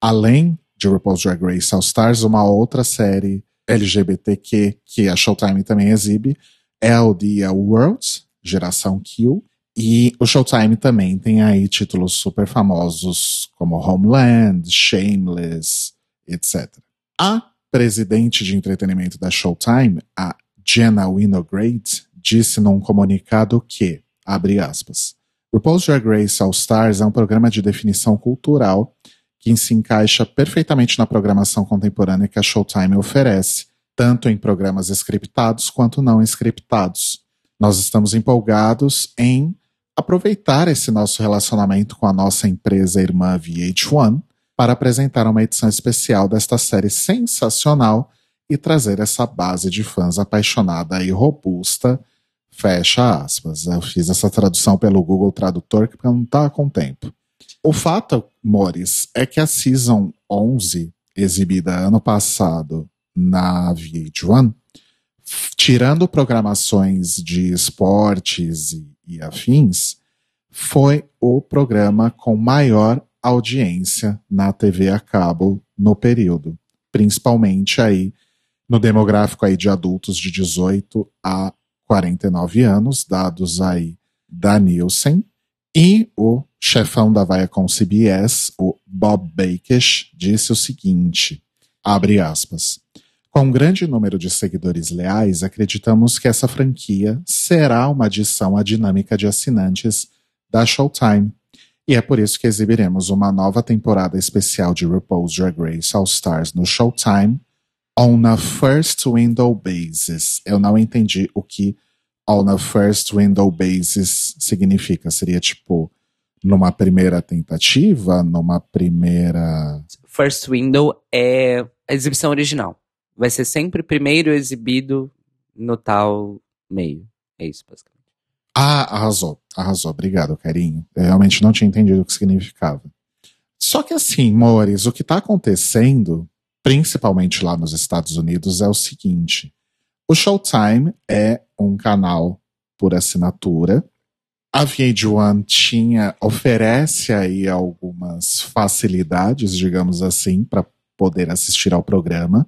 Além de RuPaul's Drag Race All Stars, uma outra série LGBTQ que a Showtime também exibe é o The Worlds, Geração Q. E o Showtime também tem aí títulos super famosos como Homeland, Shameless, etc. A presidente de entretenimento da Showtime, a Jenna Winograde, disse num comunicado que, abre aspas, RuPaul's Drag Race All Stars é um programa de definição cultural que se encaixa perfeitamente na programação contemporânea que a Showtime oferece, tanto em programas scriptados quanto não scriptados. Nós estamos empolgados em aproveitar esse nosso relacionamento com a nossa empresa irmã VH1 para apresentar uma edição especial desta série sensacional e trazer essa base de fãs apaixonada e robusta. Fecha aspas. Eu fiz essa tradução pelo Google Tradutor porque não tá com tempo. O fato, Mores, é que a Season 11, exibida ano passado na VH1, tirando programações de esportes e, e afins, foi o programa com maior audiência na TV a cabo no período, principalmente aí no demográfico aí de adultos de 18 a 49 anos, dados aí da Nielsen, e o chefão da Viacom CBS, o Bob Bakish, disse o seguinte, abre aspas, com um grande número de seguidores leais, acreditamos que essa franquia será uma adição à dinâmica de assinantes da Showtime. E é por isso que exibiremos uma nova temporada especial de RuPaul's Drag Race All Stars no Showtime on a first window basis. Eu não entendi o que on a first window basis significa. Seria tipo numa primeira tentativa, numa primeira. First window é a exibição original vai ser sempre primeiro exibido no tal meio. É isso, basicamente. Ah, arrasou. Arrasou. Obrigado, carinho. Eu realmente não tinha entendido o que significava. Só que assim, Mores, o que está acontecendo, principalmente lá nos Estados Unidos, é o seguinte. O Showtime é um canal por assinatura. A VH1 tinha, oferece aí algumas facilidades, digamos assim, para poder assistir ao programa.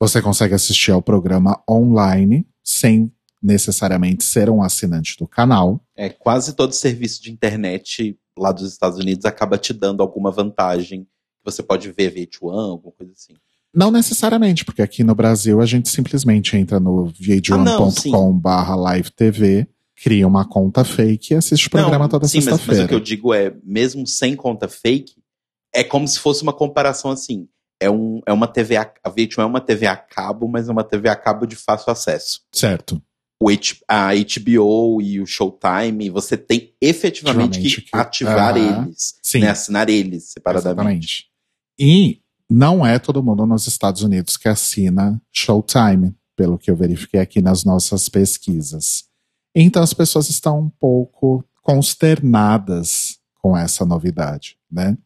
Você consegue assistir ao programa online sem necessariamente ser um assinante do canal. É, quase todo serviço de internet lá dos Estados Unidos acaba te dando alguma vantagem. Você pode ver VH1, alguma coisa assim. Não necessariamente, porque aqui no Brasil a gente simplesmente entra no vh1.com ah, live TV, cria uma conta fake e assiste o programa não, toda sexta-feira. Mas, mas o que eu digo é, mesmo sem conta fake, é como se fosse uma comparação assim é, um, é uma TV a, a VH1 é uma TV a cabo, mas é uma TV a cabo de fácil acesso. Certo. O H, a HBO e o Showtime, você tem efetivamente que, que, ativar eles, sim. Né, assinar eles separadamente. Exatamente. E não é todo mundo nos Estados Unidos que assina Showtime, pelo que eu verifiquei aqui nas nossas pesquisas. Então as pessoas estão um pouco consternadas com essa novidade, né?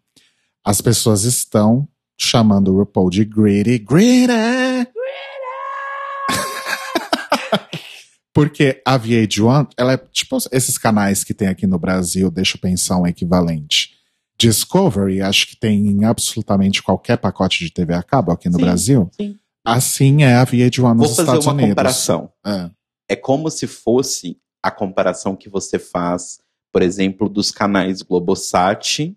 As pessoas estão chamando o RuPaul de Greedy. Greedy! [LAUGHS] Porque a VH1, ela é tipo esses canais que tem aqui no Brasil, deixa eu pensar um equivalente. Discovery, acho que tem em absolutamente qualquer pacote de TV a cabo aqui no sim, Brasil. Sim. Assim é a VH1 nos Estados Unidos. Vou fazer uma comparação. É. é como se fosse a comparação que você faz, por exemplo, dos canais Globosat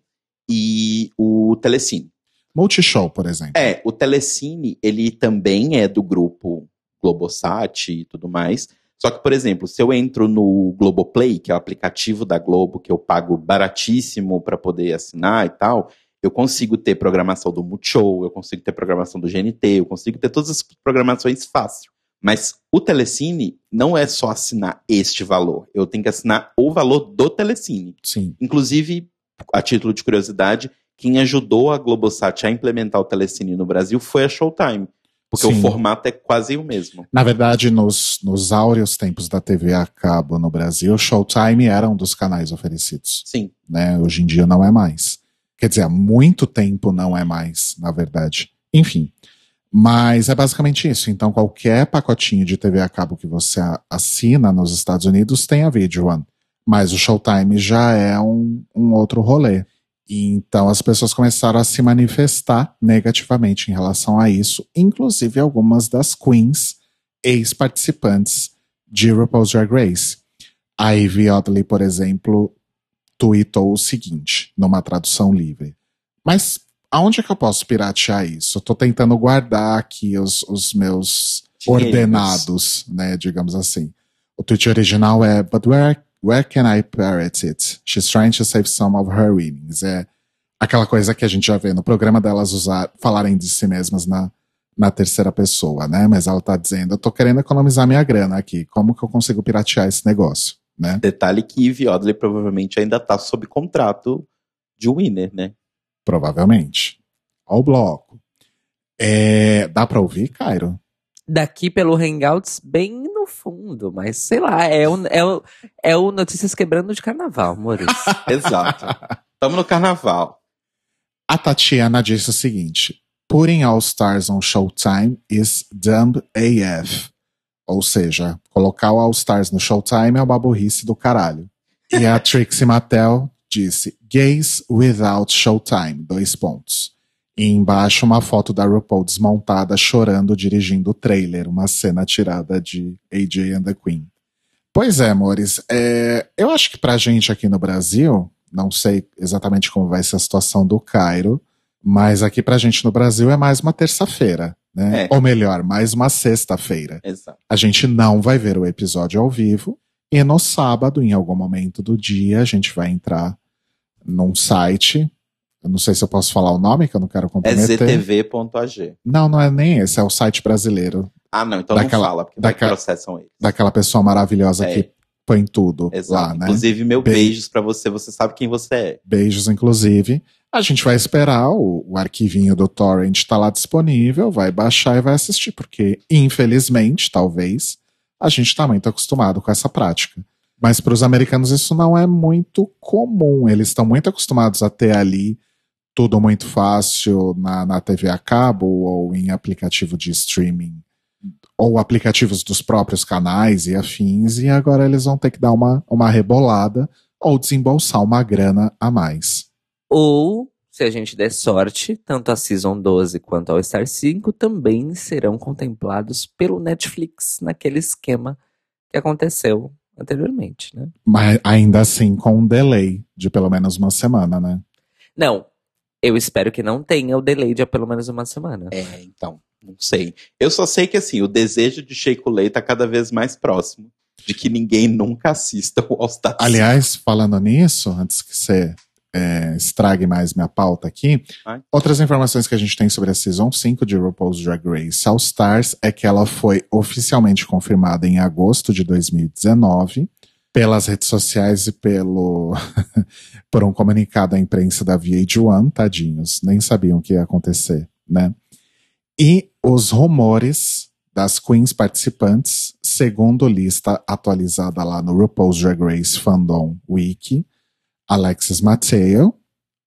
e o Telecine. Multishow, por exemplo. É, o Telecine, ele também é do grupo Globosat e tudo mais. Só que, por exemplo, se eu entro no Globoplay, que é o aplicativo da Globo que eu pago baratíssimo para poder assinar e tal, eu consigo ter programação do Multishow, eu consigo ter programação do GNT, eu consigo ter todas as programações fácil. Mas o Telecine não é só assinar este valor. Eu tenho que assinar o valor do Telecine. Sim. Inclusive, a título de curiosidade, quem ajudou a Globosat a implementar o Telecine no Brasil foi a Showtime. Porque Sim. o formato é quase o mesmo. Na verdade, nos, nos áureos tempos da TV a cabo no Brasil, Showtime era um dos canais oferecidos. Sim. Né? Hoje em dia não é mais. Quer dizer, há muito tempo não é mais, na verdade. Enfim. Mas é basicamente isso. Então, qualquer pacotinho de TV a cabo que você assina nos Estados Unidos tem a Video One. Mas o Showtime já é um, um outro rolê. Então as pessoas começaram a se manifestar negativamente em relação a isso, inclusive algumas das queens ex-participantes de RuPaul's Drag Race. A Ivy Oddly, por exemplo, tweetou o seguinte, numa tradução livre. Mas aonde é que eu posso piratear isso? Eu tô tentando guardar aqui os, os meus Dinheiros. ordenados, né, digamos assim. O tweet original é But where, where can I pirate it? She's trying to save some of her winnings. É aquela coisa que a gente já vê no programa delas usar, falarem de si mesmas na, na terceira pessoa, né? Mas ela tá dizendo, eu tô querendo economizar minha grana aqui. Como que eu consigo piratear esse negócio, né? Detalhe que Eve Oddly provavelmente ainda tá sob contrato de winner, né? Provavelmente. Ao bloco. É, dá pra ouvir, Cairo? Daqui pelo Hangouts, bem no fundo, mas sei lá, é o, é o, é o Notícias Quebrando de Carnaval, Maurício. [LAUGHS] Exato. Tamo no carnaval. A Tatiana disse o seguinte: Putting All Stars on Showtime is dumb AF. Ou seja, colocar o All Stars no Showtime é uma burrice do caralho. E a Trixie Mattel disse: Gays without Showtime. Dois pontos. E embaixo uma foto da RuPaul desmontada chorando dirigindo o trailer, uma cena tirada de AJ and the Queen. Pois é, amores. É, eu acho que pra gente aqui no Brasil, não sei exatamente como vai ser a situação do Cairo, mas aqui pra gente no Brasil é mais uma terça-feira, né? É. Ou melhor, mais uma sexta-feira. Exato. A gente não vai ver o episódio ao vivo. E no sábado, em algum momento do dia, a gente vai entrar num site. Eu não sei se eu posso falar o nome, que eu não quero É comprometer. ztv.ag. Não, não é nem esse, é o site brasileiro. Ah, não, então Daquela- não fala, porque daquela- que processam eles. Daquela pessoa maravilhosa É. que põe tudo Exato. lá, né? Inclusive, meu Bem- beijos pra você, você sabe quem você é. Beijos, inclusive. A gente vai esperar, o, o arquivinho do Torrent tá lá disponível, vai baixar e vai assistir, porque, infelizmente, talvez, a gente tá muito acostumado com essa prática. Mas para os americanos isso não é muito comum. Eles estão muito acostumados a ter ali tudo muito fácil na, na TV a cabo ou em aplicativo de streaming ou aplicativos dos próprios canais e afins, e agora eles vão ter que dar uma, uma rebolada ou desembolsar uma grana a mais. Ou, se a gente der sorte, tanto a Season 12 quanto ao Star 5 também serão contemplados pelo Netflix naquele esquema que aconteceu anteriormente, né? Mas ainda assim com um delay de pelo menos uma semana, né? Não, eu espero que não tenha o delay de pelo menos uma semana. É, então, não sei. Eu só sei que, assim, o desejo de Shake Lay tá cada vez mais próximo de que ninguém nunca assista o All Star Aliás, falando nisso, antes que você é, estrague mais minha pauta aqui, Vai. outras informações que a gente tem sobre a Season 5 de RuPaul's Drag Race All Stars é que ela foi oficialmente confirmada em agosto de 2019 pelas redes sociais e pelo [LAUGHS] por um comunicado à imprensa da VH1, tadinhos, nem sabiam o que ia acontecer, né? E os rumores das queens participantes, segundo lista atualizada lá no RuPaul's Drag Race Fandom Wiki, Alexis Mateo,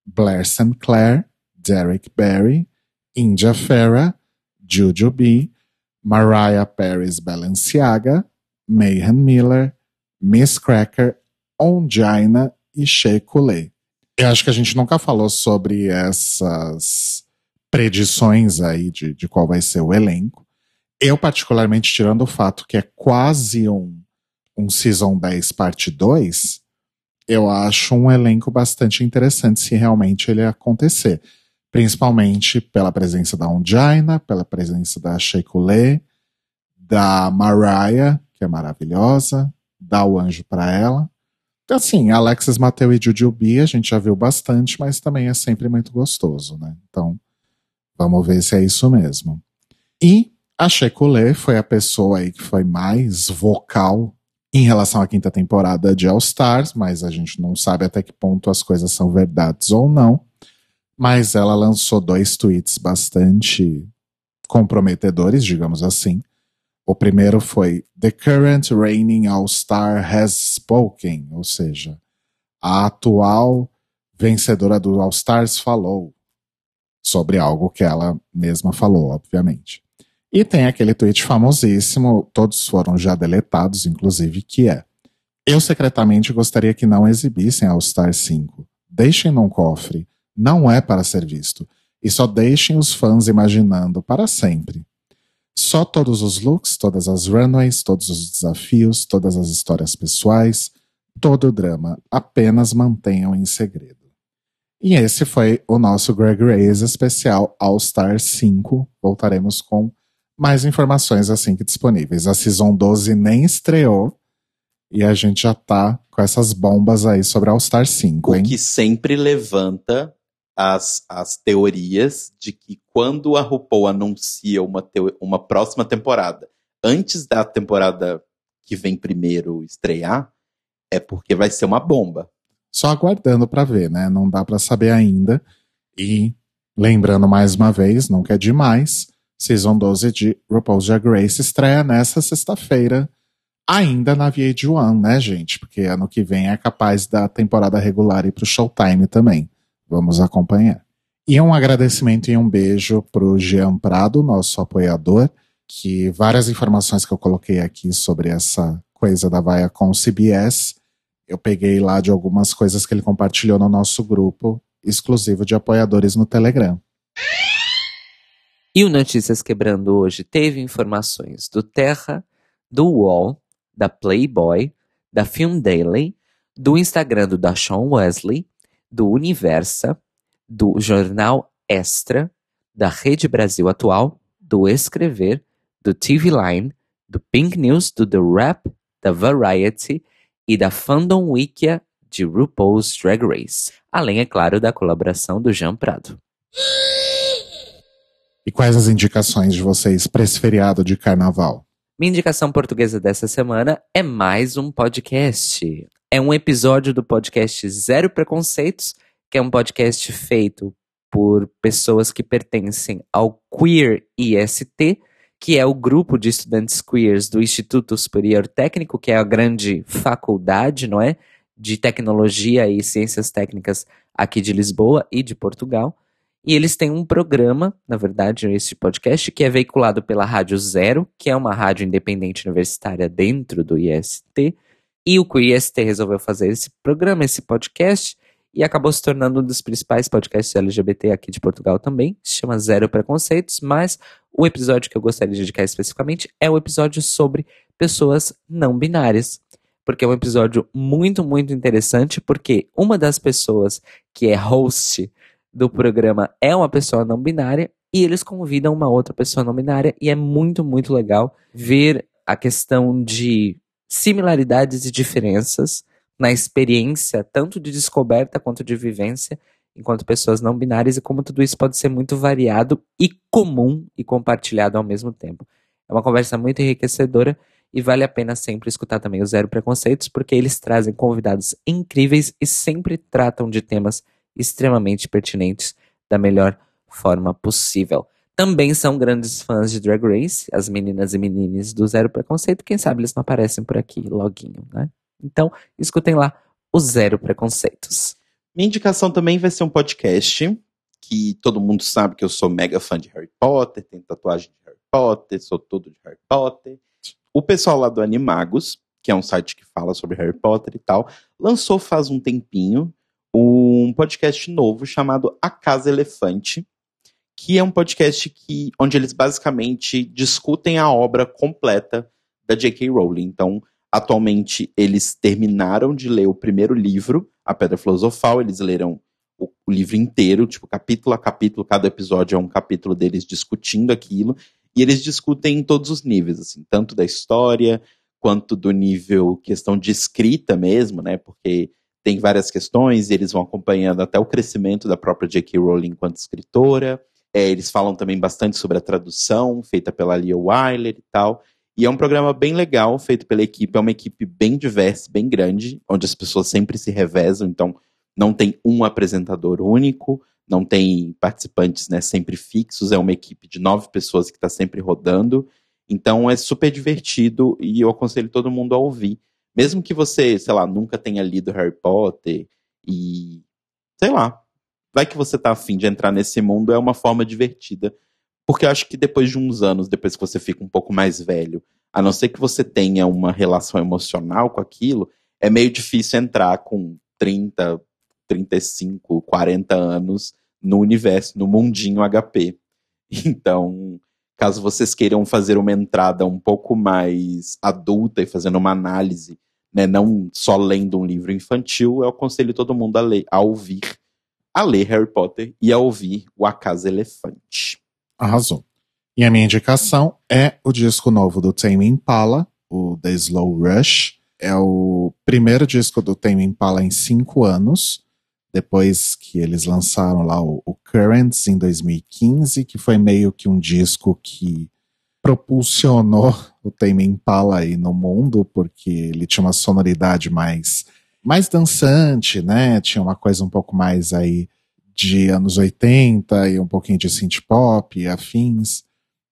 Blair St. Clair, Derek Barry, India Farah, Juju B, Mariah Paris Balenciaga, Mayhem Miller, Miss Cracker, Ongina e Shea. Eu acho que a gente nunca falou sobre essas predições aí de, de qual vai ser o elenco. Eu, particularmente, tirando o fato que é quase um, um Season 10 parte 2, eu acho um elenco bastante interessante se realmente ele acontecer. Principalmente pela presença da Ongina, pela presença da Shea Coulee, da Mariah, que é maravilhosa, dá o anjo pra ela. Assim, Alexis Mateu e Jujubee a gente já viu bastante, mas também é sempre muito gostoso, né? Então, vamos ver se é isso mesmo. E A Shekulé foi a pessoa aí que foi mais vocal em relação à quinta temporada de All Stars, mas a gente não sabe até que ponto as coisas são verdades ou não. Mas ela lançou dois tweets bastante comprometedores, digamos assim. O primeiro foi The current reigning All-Star has spoken, ou seja, a atual vencedora do All-Stars falou sobre algo que ela mesma falou, obviamente. E tem aquele tweet famosíssimo, todos foram já deletados, inclusive, que é: Eu secretamente gostaria que não exibissem All Star 5. Deixem num cofre. Não é para ser visto. E só deixem os fãs imaginando para sempre. Só todos os looks, todas as runways, todos os desafios, todas as histórias pessoais, todo o drama. Apenas mantenham em segredo. E esse foi o nosso Greg Reyes especial All Star 5. Voltaremos com mais informações assim que disponíveis. A Season 12 nem estreou e a gente já tá com essas bombas aí sobre All Star 5, hein? O que sempre levanta as, as teorias de que quando a RuPaul anuncia uma, uma próxima temporada, antes da temporada que vem primeiro estrear, é porque vai ser uma bomba. Só aguardando para ver, né? Não dá para saber ainda. E lembrando mais uma vez, nunca é demais, Season 12 de RuPaul's Drag Race estreia nessa sexta-feira, ainda na VH1, né, gente? Porque ano que vem é capaz da temporada regular ir pro Showtime também. Vamos acompanhar. E um agradecimento e um beijo pro Jean Prado, nosso apoiador, que várias informações que eu coloquei aqui sobre essa coisa da vaia com o CBS, eu peguei lá de algumas coisas que ele compartilhou no nosso grupo exclusivo de apoiadores no Telegram. E o Notícias Quebrando hoje teve informações do Terra, do UOL, da Playboy, da Film Daily, do Instagram do Dashawn Wesley, do Universa, do Jornal Extra, da Rede Brasil Atual, do Escrever, do TV Line, do Pink News, do The Rap, da Variety e da Fandom Wikia de RuPaul's Drag Race, além, é claro, da colaboração do Jean Prado. E quais as indicações de vocês para esse feriado de carnaval? Minha indicação portuguesa dessa semana é mais um podcast. É um episódio do podcast Zero Preconceitos, que é um podcast feito por pessoas que pertencem ao Queer IST, que é o grupo de estudantes queers do Instituto Superior Técnico, que é a grande faculdade, não é? De tecnologia e ciências técnicas aqui de Lisboa e de Portugal. E eles têm um programa, na verdade, esse podcast, que é veiculado pela Rádio Zero, que é uma rádio independente universitária dentro do IST. E o IST resolveu fazer esse programa, esse podcast, e acabou se tornando um dos principais podcasts LGBT aqui de Portugal também. Se chama Zero Preconceitos, mas o episódio que eu gostaria de dedicar especificamente é o episódio sobre pessoas não binárias. Porque é um episódio muito, muito interessante, porque uma das pessoas que é host do programa é uma pessoa não binária e eles convidam uma outra pessoa não binária e é muito, muito legal ver a questão de similaridades e diferenças na experiência, tanto de descoberta quanto de vivência, enquanto pessoas não binárias, e como tudo isso pode ser muito variado e comum e compartilhado ao mesmo tempo. É uma conversa muito enriquecedora e vale a pena sempre escutar também o Zero Preconceitos, porque eles trazem convidados incríveis e sempre tratam de temas extremamente pertinentes da melhor forma possível. Também são grandes fãs de Drag Race, as meninas e meninas do Zero Preconceito. Quem sabe eles não aparecem por aqui loguinho, né? Então, escutem lá o Zero Preconceitos. Minha indicação também vai ser um podcast que todo mundo sabe que eu sou mega fã de Harry Potter, tenho tatuagem de Harry Potter, sou todo de Harry Potter. O pessoal lá do Animagos, que é um site que fala sobre Harry Potter e tal, lançou faz um tempinho um podcast novo chamado A Casa Elefante, que é um podcast que, onde eles basicamente discutem a obra completa da J.K. Rowling. Então, atualmente, eles terminaram de ler o primeiro livro, A Pedra Filosofal, eles leram o, o livro inteiro, tipo, capítulo a capítulo, cada episódio é um capítulo deles discutindo aquilo, e eles discutem em todos os níveis, assim, tanto da história, quanto do nível questão de escrita mesmo, né, porque tem várias questões, e eles vão acompanhando até o crescimento da própria J.K. Rowling enquanto escritora. É, eles falam também bastante sobre a tradução, feita pela Lia Wyler e tal. E é um programa bem legal, feito pela equipe. É uma equipe bem diversa, bem grande, onde as pessoas sempre se revezam. Então, não tem um apresentador único, não tem participantes né, sempre fixos. É uma equipe de nove pessoas que está sempre rodando. Então, é super divertido e eu aconselho todo mundo a ouvir. Mesmo que você, sei lá, nunca tenha lido Harry Potter e, sei lá, vai que você tá afim de entrar nesse mundo, é uma forma divertida porque eu acho que depois de uns anos, depois que você fica um pouco mais velho, a não ser que você tenha uma relação emocional com aquilo, é meio difícil entrar com 30, 35, 40 anos no universo, no mundinho HP. [LAUGHS] Então, caso vocês queiram fazer uma entrada um pouco mais adulta e fazendo uma análise, né, não só lendo um livro infantil, eu aconselho todo mundo a ler, a ouvir, a ler Harry Potter e a ouvir O A Casa Elefante. Arrasou. E a minha indicação é o disco novo do Tame Impala, o The Slow Rush. É o primeiro disco do Tame Impala em cinco anos, depois que eles lançaram lá o, o Currents em 2015, que foi meio que um disco que propulsionou o Tame Impala aí no mundo, porque ele tinha uma sonoridade mais mais dançante, né? Tinha uma coisa um pouco mais aí de anos 80 e um pouquinho de synth pop e afins.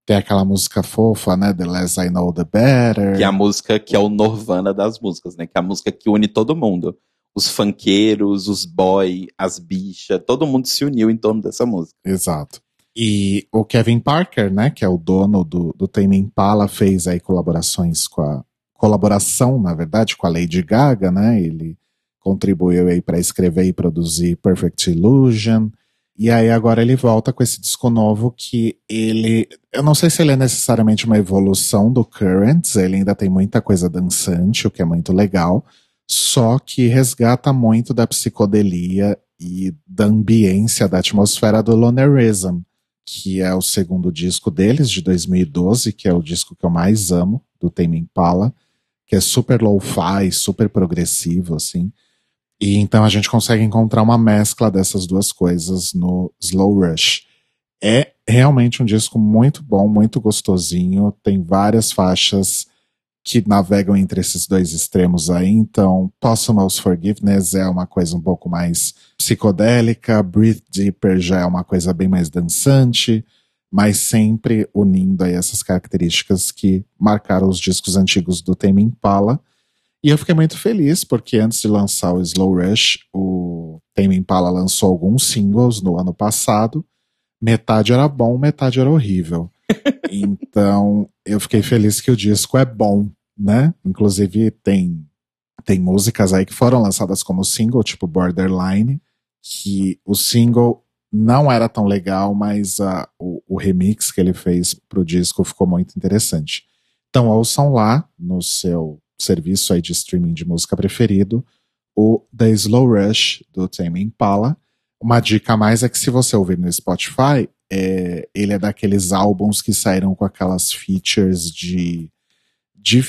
Tem aquela música fofa, né? The Less I Know The Better. Que é a música que é o Norvana das músicas, né? Que é a música que une todo mundo. Os funkeiros, os boy, as bichas, todo mundo se uniu em torno dessa música. Exato. E o Kevin Parker, né? Que é o dono do, do Tame Impala, fez aí colaborações com a... Colaboração, na verdade, com a Lady Gaga, né? Ele contribuiu aí para escrever e produzir Perfect Illusion. E aí agora ele volta com esse disco novo que ele, eu não sei se ele é necessariamente uma evolução do Currents, ele ainda tem muita coisa dançante, o que é muito legal, só que resgata muito da psicodelia e da ambiência, da atmosfera do Lonerism, que é o segundo disco deles, de 2012, que é o disco que eu mais amo, do Tame Impala, que é super lo-fi, super progressivo, assim. E então a gente consegue encontrar uma mescla dessas duas coisas no Slow Rush. É realmente um disco muito bom, muito gostosinho, tem várias faixas que navegam entre esses dois extremos aí, então Posthumous Forgiveness é uma coisa um pouco mais psicodélica, Breathe Deeper já é uma coisa bem mais dançante, mas sempre unindo aí essas características que marcaram os discos antigos do Tame Impala, e eu fiquei muito feliz, porque antes de lançar o Slow Rush, o Tame Impala lançou alguns singles no ano passado. Metade era bom, metade era horrível. [LAUGHS] então, eu fiquei feliz que o disco é bom, né? Inclusive, tem, tem músicas aí que foram lançadas como single, tipo Borderline, que o single não era tão legal, mas uh, o, o remix que ele fez pro disco ficou muito interessante. Então, ouçam lá no seu serviço aí de streaming de música preferido, o The Slow Rush do Tame Impala. Uma dica a mais é que se você ouvir no Spotify, é, ele é daqueles álbuns que saíram com aquelas features de, de,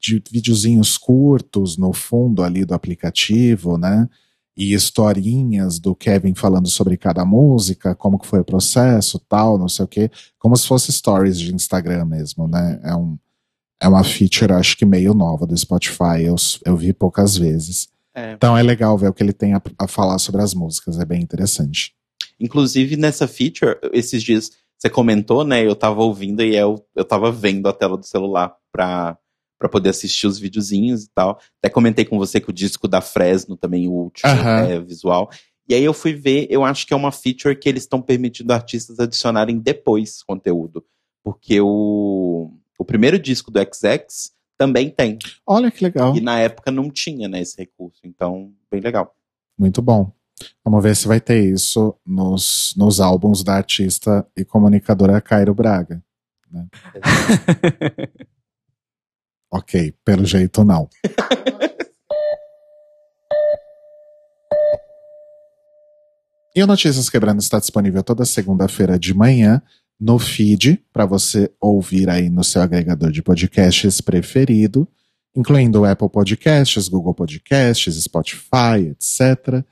de videozinhos curtos no fundo ali do aplicativo, né? E historinhas do Kevin falando sobre cada música, como que foi o processo, tal, não sei o quê. Como se fosse stories de Instagram mesmo, né? É um, é uma feature, acho que meio nova do Spotify. Eu, eu vi poucas vezes. É. Então é legal ver o que ele tem a, a, falar sobre as músicas. É bem interessante. Inclusive, nessa feature, esses dias você comentou, né? Eu tava ouvindo e eu, eu tava vendo a tela do celular pra, pra poder assistir os videozinhos e tal. Até comentei com você que o disco da Fresno também, o último, é visual. E aí eu fui ver, eu acho que é uma feature que eles estão permitindo artistas adicionarem depois conteúdo. Porque o o primeiro disco do XX também tem. Olha que legal. E na época não tinha, né, esse recurso. Então, bem legal. Muito bom. Vamos ver se vai ter isso nos, nos álbuns da artista e comunicadora Cairo Braga. Né? [LAUGHS] ok, pelo jeito não. e o Notícias Quebrando está disponível toda segunda-feira de manhã no feed para você ouvir aí no seu agregador de podcasts preferido, incluindo Apple Podcasts, Google Podcasts, Spotify, etc.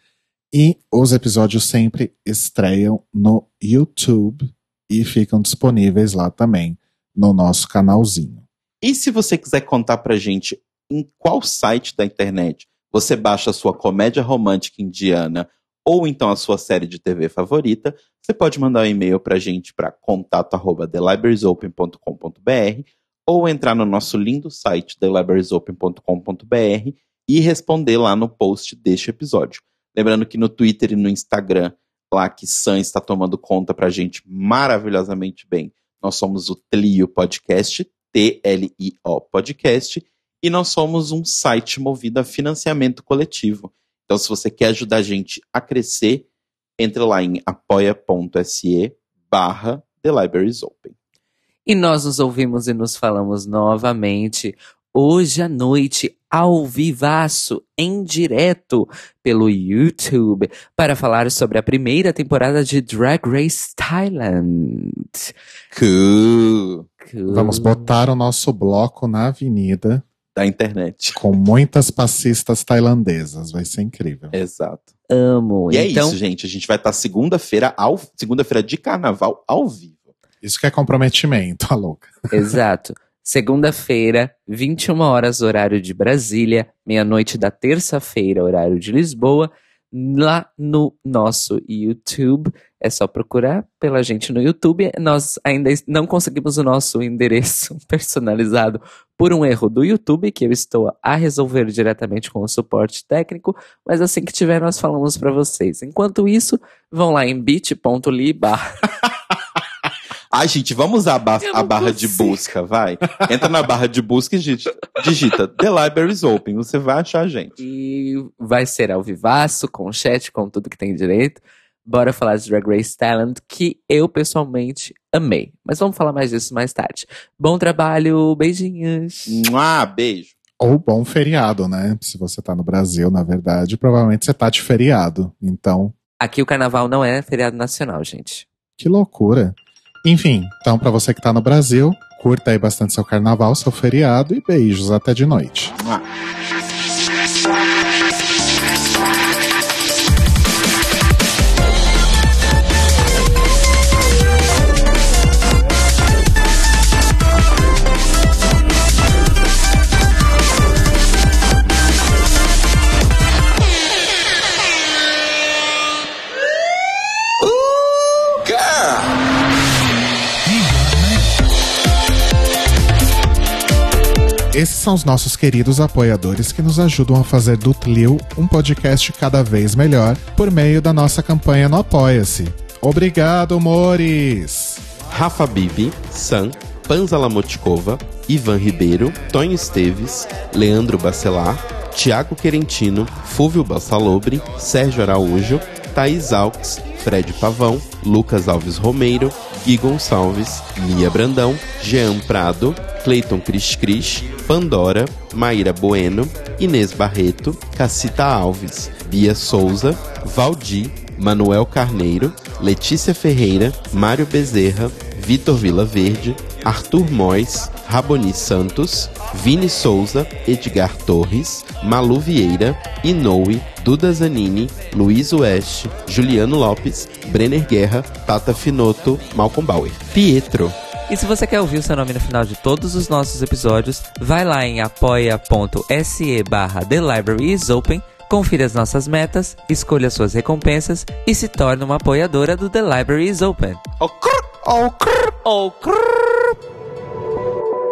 E os episódios sempre estreiam no YouTube. e ficam disponíveis lá também no nosso canalzinho. E se você quiser contar pra gente em qual site da internet você baixa a sua comédia romântica indiana ou então a sua série de TV favorita, você pode mandar um e-mail pra gente para contato@thelibrariesopen.com.br ou entrar no nosso lindo site thelibrariesopen.com.br e responder lá no post deste episódio. Lembrando que no Twitter e no Instagram, lá que Sam está tomando conta pra gente maravilhosamente bem. Nós somos o Tlio Podcast, T-L-I-O Podcast, e nós somos um site movido a financiamento coletivo. Então, se você quer ajudar a gente a crescer, entre lá em apoia.se barra The Libraries Open. E nós nos ouvimos e nos falamos novamente hoje à noite, ao vivaço, em direto, pelo YouTube, para falar sobre a primeira temporada de Drag Race Thailand. Cool. Cool. Vamos botar o nosso bloco na avenida Da internet. com muitas passistas tailandesas. Vai ser incrível. Exato. Amo. E é então, isso, gente. A gente vai estar segunda-feira, ao segunda-feira de carnaval, ao vivo. Isso que é comprometimento, a louca. Exato. Segunda-feira, 21 horas, horário de Brasília, meia-noite da terça-feira, horário de Lisboa, lá no nosso YouTube. É só procurar pela gente no YouTube. Nós ainda não conseguimos o nosso endereço [LAUGHS] personalizado por um erro do YouTube, que eu estou a resolver diretamente com o suporte técnico, mas assim que tiver, nós falamos para vocês. Enquanto isso, vão lá em bit.ly [LAUGHS] Ai, gente, vamos usar a, ba- a barra de consigo. busca, vai. Entra na barra de busca e digita, digita The Libraries Open. Você vai achar a gente. E vai ser ao vivaço, com chat, com tudo que tem direito. Bora falar de Drag Race Talent, que eu pessoalmente amei. Mas vamos falar mais disso mais tarde. Bom trabalho, beijinhos. Mua, beijo. Ou bom feriado, né? Se você tá no Brasil, na verdade, provavelmente você tá de feriado. Então, Aqui o carnaval não é feriado nacional, gente. que loucura. Enfim, então pra você que tá no Brasil, curta aí bastante seu carnaval, seu feriado e beijos até de noite. São os nossos queridos apoiadores que nos ajudam a fazer do Tlil um podcast cada vez melhor por meio da nossa campanha no Apoia-se. Obrigado, Mores! Rafa Bibi, Sam, Panza Lamotkova, Ivan Ribeiro, Tonho Esteves, Leandro Bacelar, Tiago Querentino, Fúvio Bassalobre, Sérgio Araújo, Thaís Alves, Fred Pavão, Lucas Alves Romeiro, Gui Gonçalves, Lia Brandão, Jean Prado, Cleiton Cris Cris, Pandora, Maíra Bueno, Inês Barreto, Cacita Alves, Bia Souza, Valdir, Manuel Carneiro, Letícia Ferreira, Mário Bezerra, Vitor Vila Verde, Arthur Mois, Raboni Santos, Vini Souza, Edgar Torres, Malu Vieira, Inoue, Duda Zanini, Luiz Oeste, Juliano Lopes, Brenner Guerra, Tata Finoto, Malcolm Bauer. Pietro, E se você quer ouvir o seu nome no final de todos os nossos episódios, vai lá em apoia.se barra The Library is Open, confira as nossas metas, escolha suas recompensas e se torne uma apoiadora do The Library is Open.